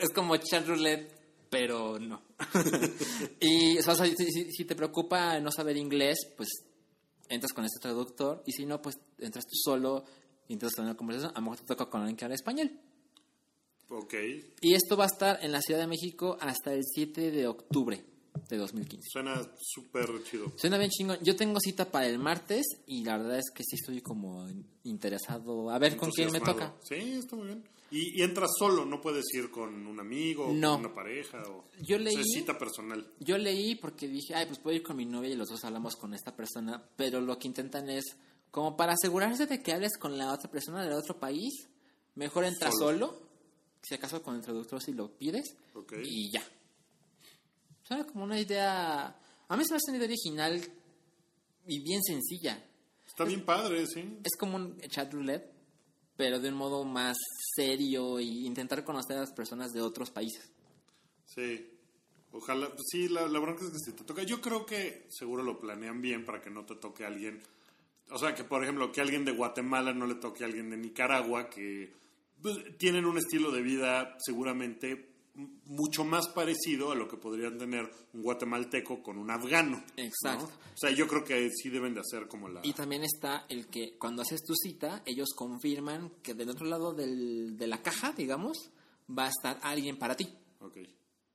es, como chat roulette, pero no. y o sea, si, si- si te preocupa no saber inglés, pues entras con este traductor. Y si no, pues entras tú solo y entras con una conversación. A lo mejor te toca con alguien que habla español. Ok. Y esto va a estar en la Ciudad de México hasta el 7 de octubre. De 2015. Suena súper chido. Suena bien chingón. Yo tengo cita para el martes y la verdad es que sí estoy como interesado a ver con quién me toca. Sí, está muy bien. Y, y entras solo, no puedes ir con un amigo, o No. con una pareja. O, Yo o sea, cita personal. Yo leí porque dije, ay, pues puedo ir con mi novia y los dos hablamos con esta persona, pero lo que intentan es, como para asegurarse de que hables con la otra persona del otro país, mejor entra Solo. solo, si acaso con el traductor si lo pides, y ya. Suena como una idea, a mí se me hace una idea original y bien sencilla. Está bien padre, sí. Es como un chat roulette, pero de un modo más serio y intentar conocer a las personas de otros países. Sí. Ojalá, pues sí, la, la bronca es que si te toca, yo creo que seguro lo planean bien para que no te toque alguien, o sea, que por ejemplo, que alguien de Guatemala no le toque a alguien de Nicaragua, que pues, tienen un estilo de vida seguramente mucho más parecido a lo que podrían tener un guatemalteco con un afgano. ¿no? Exacto. O sea, yo creo que sí deben de hacer como la... Y también está el que cuando haces tu cita, ellos confirman que del otro lado del- de la caja, digamos, va a estar alguien para ti. Ok.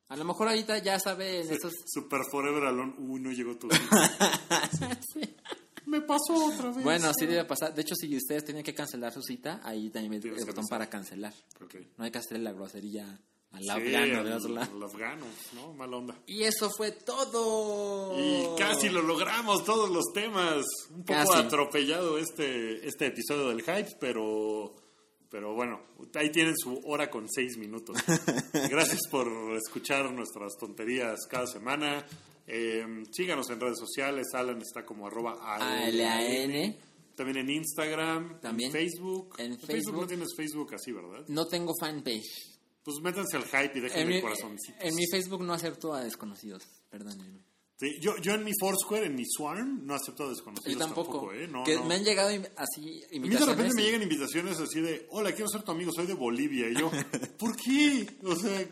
A lo mejor ahorita ya saben esos... Super Forever Alone, uy, no llegó tu Me pasó otra vez. Bueno, sí debe pasar. De hecho, si ustedes tienen que cancelar su cita, ahí también el botón para cancelar. Ok. No hay que hacerle la grosería al Sí, afgano otro lado. al afgano, ¿no? Mala onda. Y eso fue todo. Y casi lo logramos, todos los temas. Un poco Casi. atropellado este, este episodio del hype, pero, pero bueno, ahí tienen su hora con seis minutos. Gracias por escuchar nuestras tonterías cada semana. Eh, síganos en redes sociales. Alan está como arroba ALAN. También en Instagram, También. en Facebook. En Facebook. Facebook. no tienes Facebook así, ¿verdad? No tengo fanpage. Pues métanse al hype y En déjenle mi, corazoncitos. en mi Facebook no acepto a desconocidos. Perdónenme. Sí, yo, yo en mi Foursquare, en mi Swarm, no acepto a desconocidos Yo tampoco. ¿eh? No, que no. me han llegado así A mí de invitaciones. repente me llegan invitaciones así de, hola, quiero ser tu amigo, soy de Bolivia. Y yo, ¿por qué? O sea,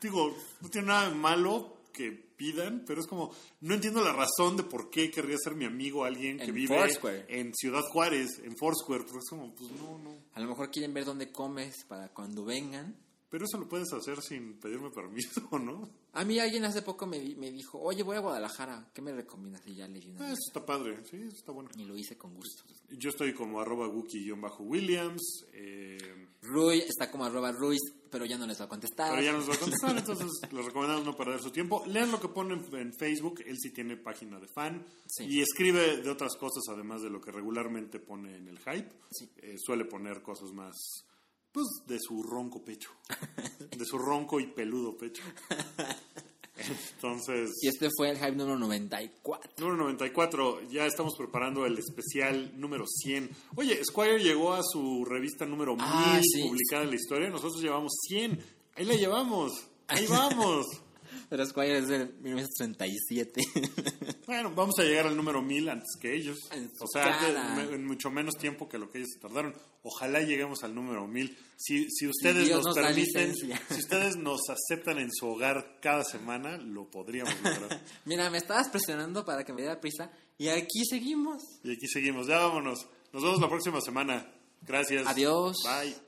digo, no tiene nada de malo que pidan, pero es como, no entiendo la razón de por qué querría ser mi amigo alguien que En vive Foursquare. en Ciudad Juárez, en Foursquare, pero es como, pues no, no. A lo mejor quieren ver dónde comes para cuando vengan. Pero eso lo puedes hacer sin pedirme permiso, ¿no? A mí alguien hace poco me, me dijo, oye, voy a Guadalajara, ¿qué me recomiendas? Y ya le di una Ah, eso está padre, sí, eso está bueno. y lo hice con gusto. Yo estoy como arroba Wookie-Williams. Eh, Rui está como arroba Ruiz, pero ya no les va a contestar. Pero ya nos va a contestar, entonces les recomendamos no perder su tiempo. Lean lo que ponen en Facebook, él sí tiene página de fan Sí. y escribe de otras cosas además de lo que regularmente pone en el hype. Sí. Eh, suele poner cosas más, pues, de su ronco pecho, de su ronco y peludo pecho. Entonces, Y este fue el hype número 94. número 94, ya estamos preparando el especial número 100. Oye, Squire llegó a su revista número 1000 Ah, sí. publicada en la historia, nosotros llevamos 100. Ahí la llevamos, ahí vamos. Pero Squire es de 1937. Bueno, vamos a llegar al número 1000 antes que ellos. O sea, antes- en mucho menos tiempo que lo que ellos se tardaron. Ojalá lleguemos al número 1000. Si, si ustedes nos nos permiten, si ustedes nos aceptan en su hogar cada semana, lo podríamos lograr. Mira, me estabas presionando para que me diera prisa y aquí seguimos. y aquí seguimos. Ya vámonos. Nos vemos la próxima semana. Gracias. Adiós. Bye.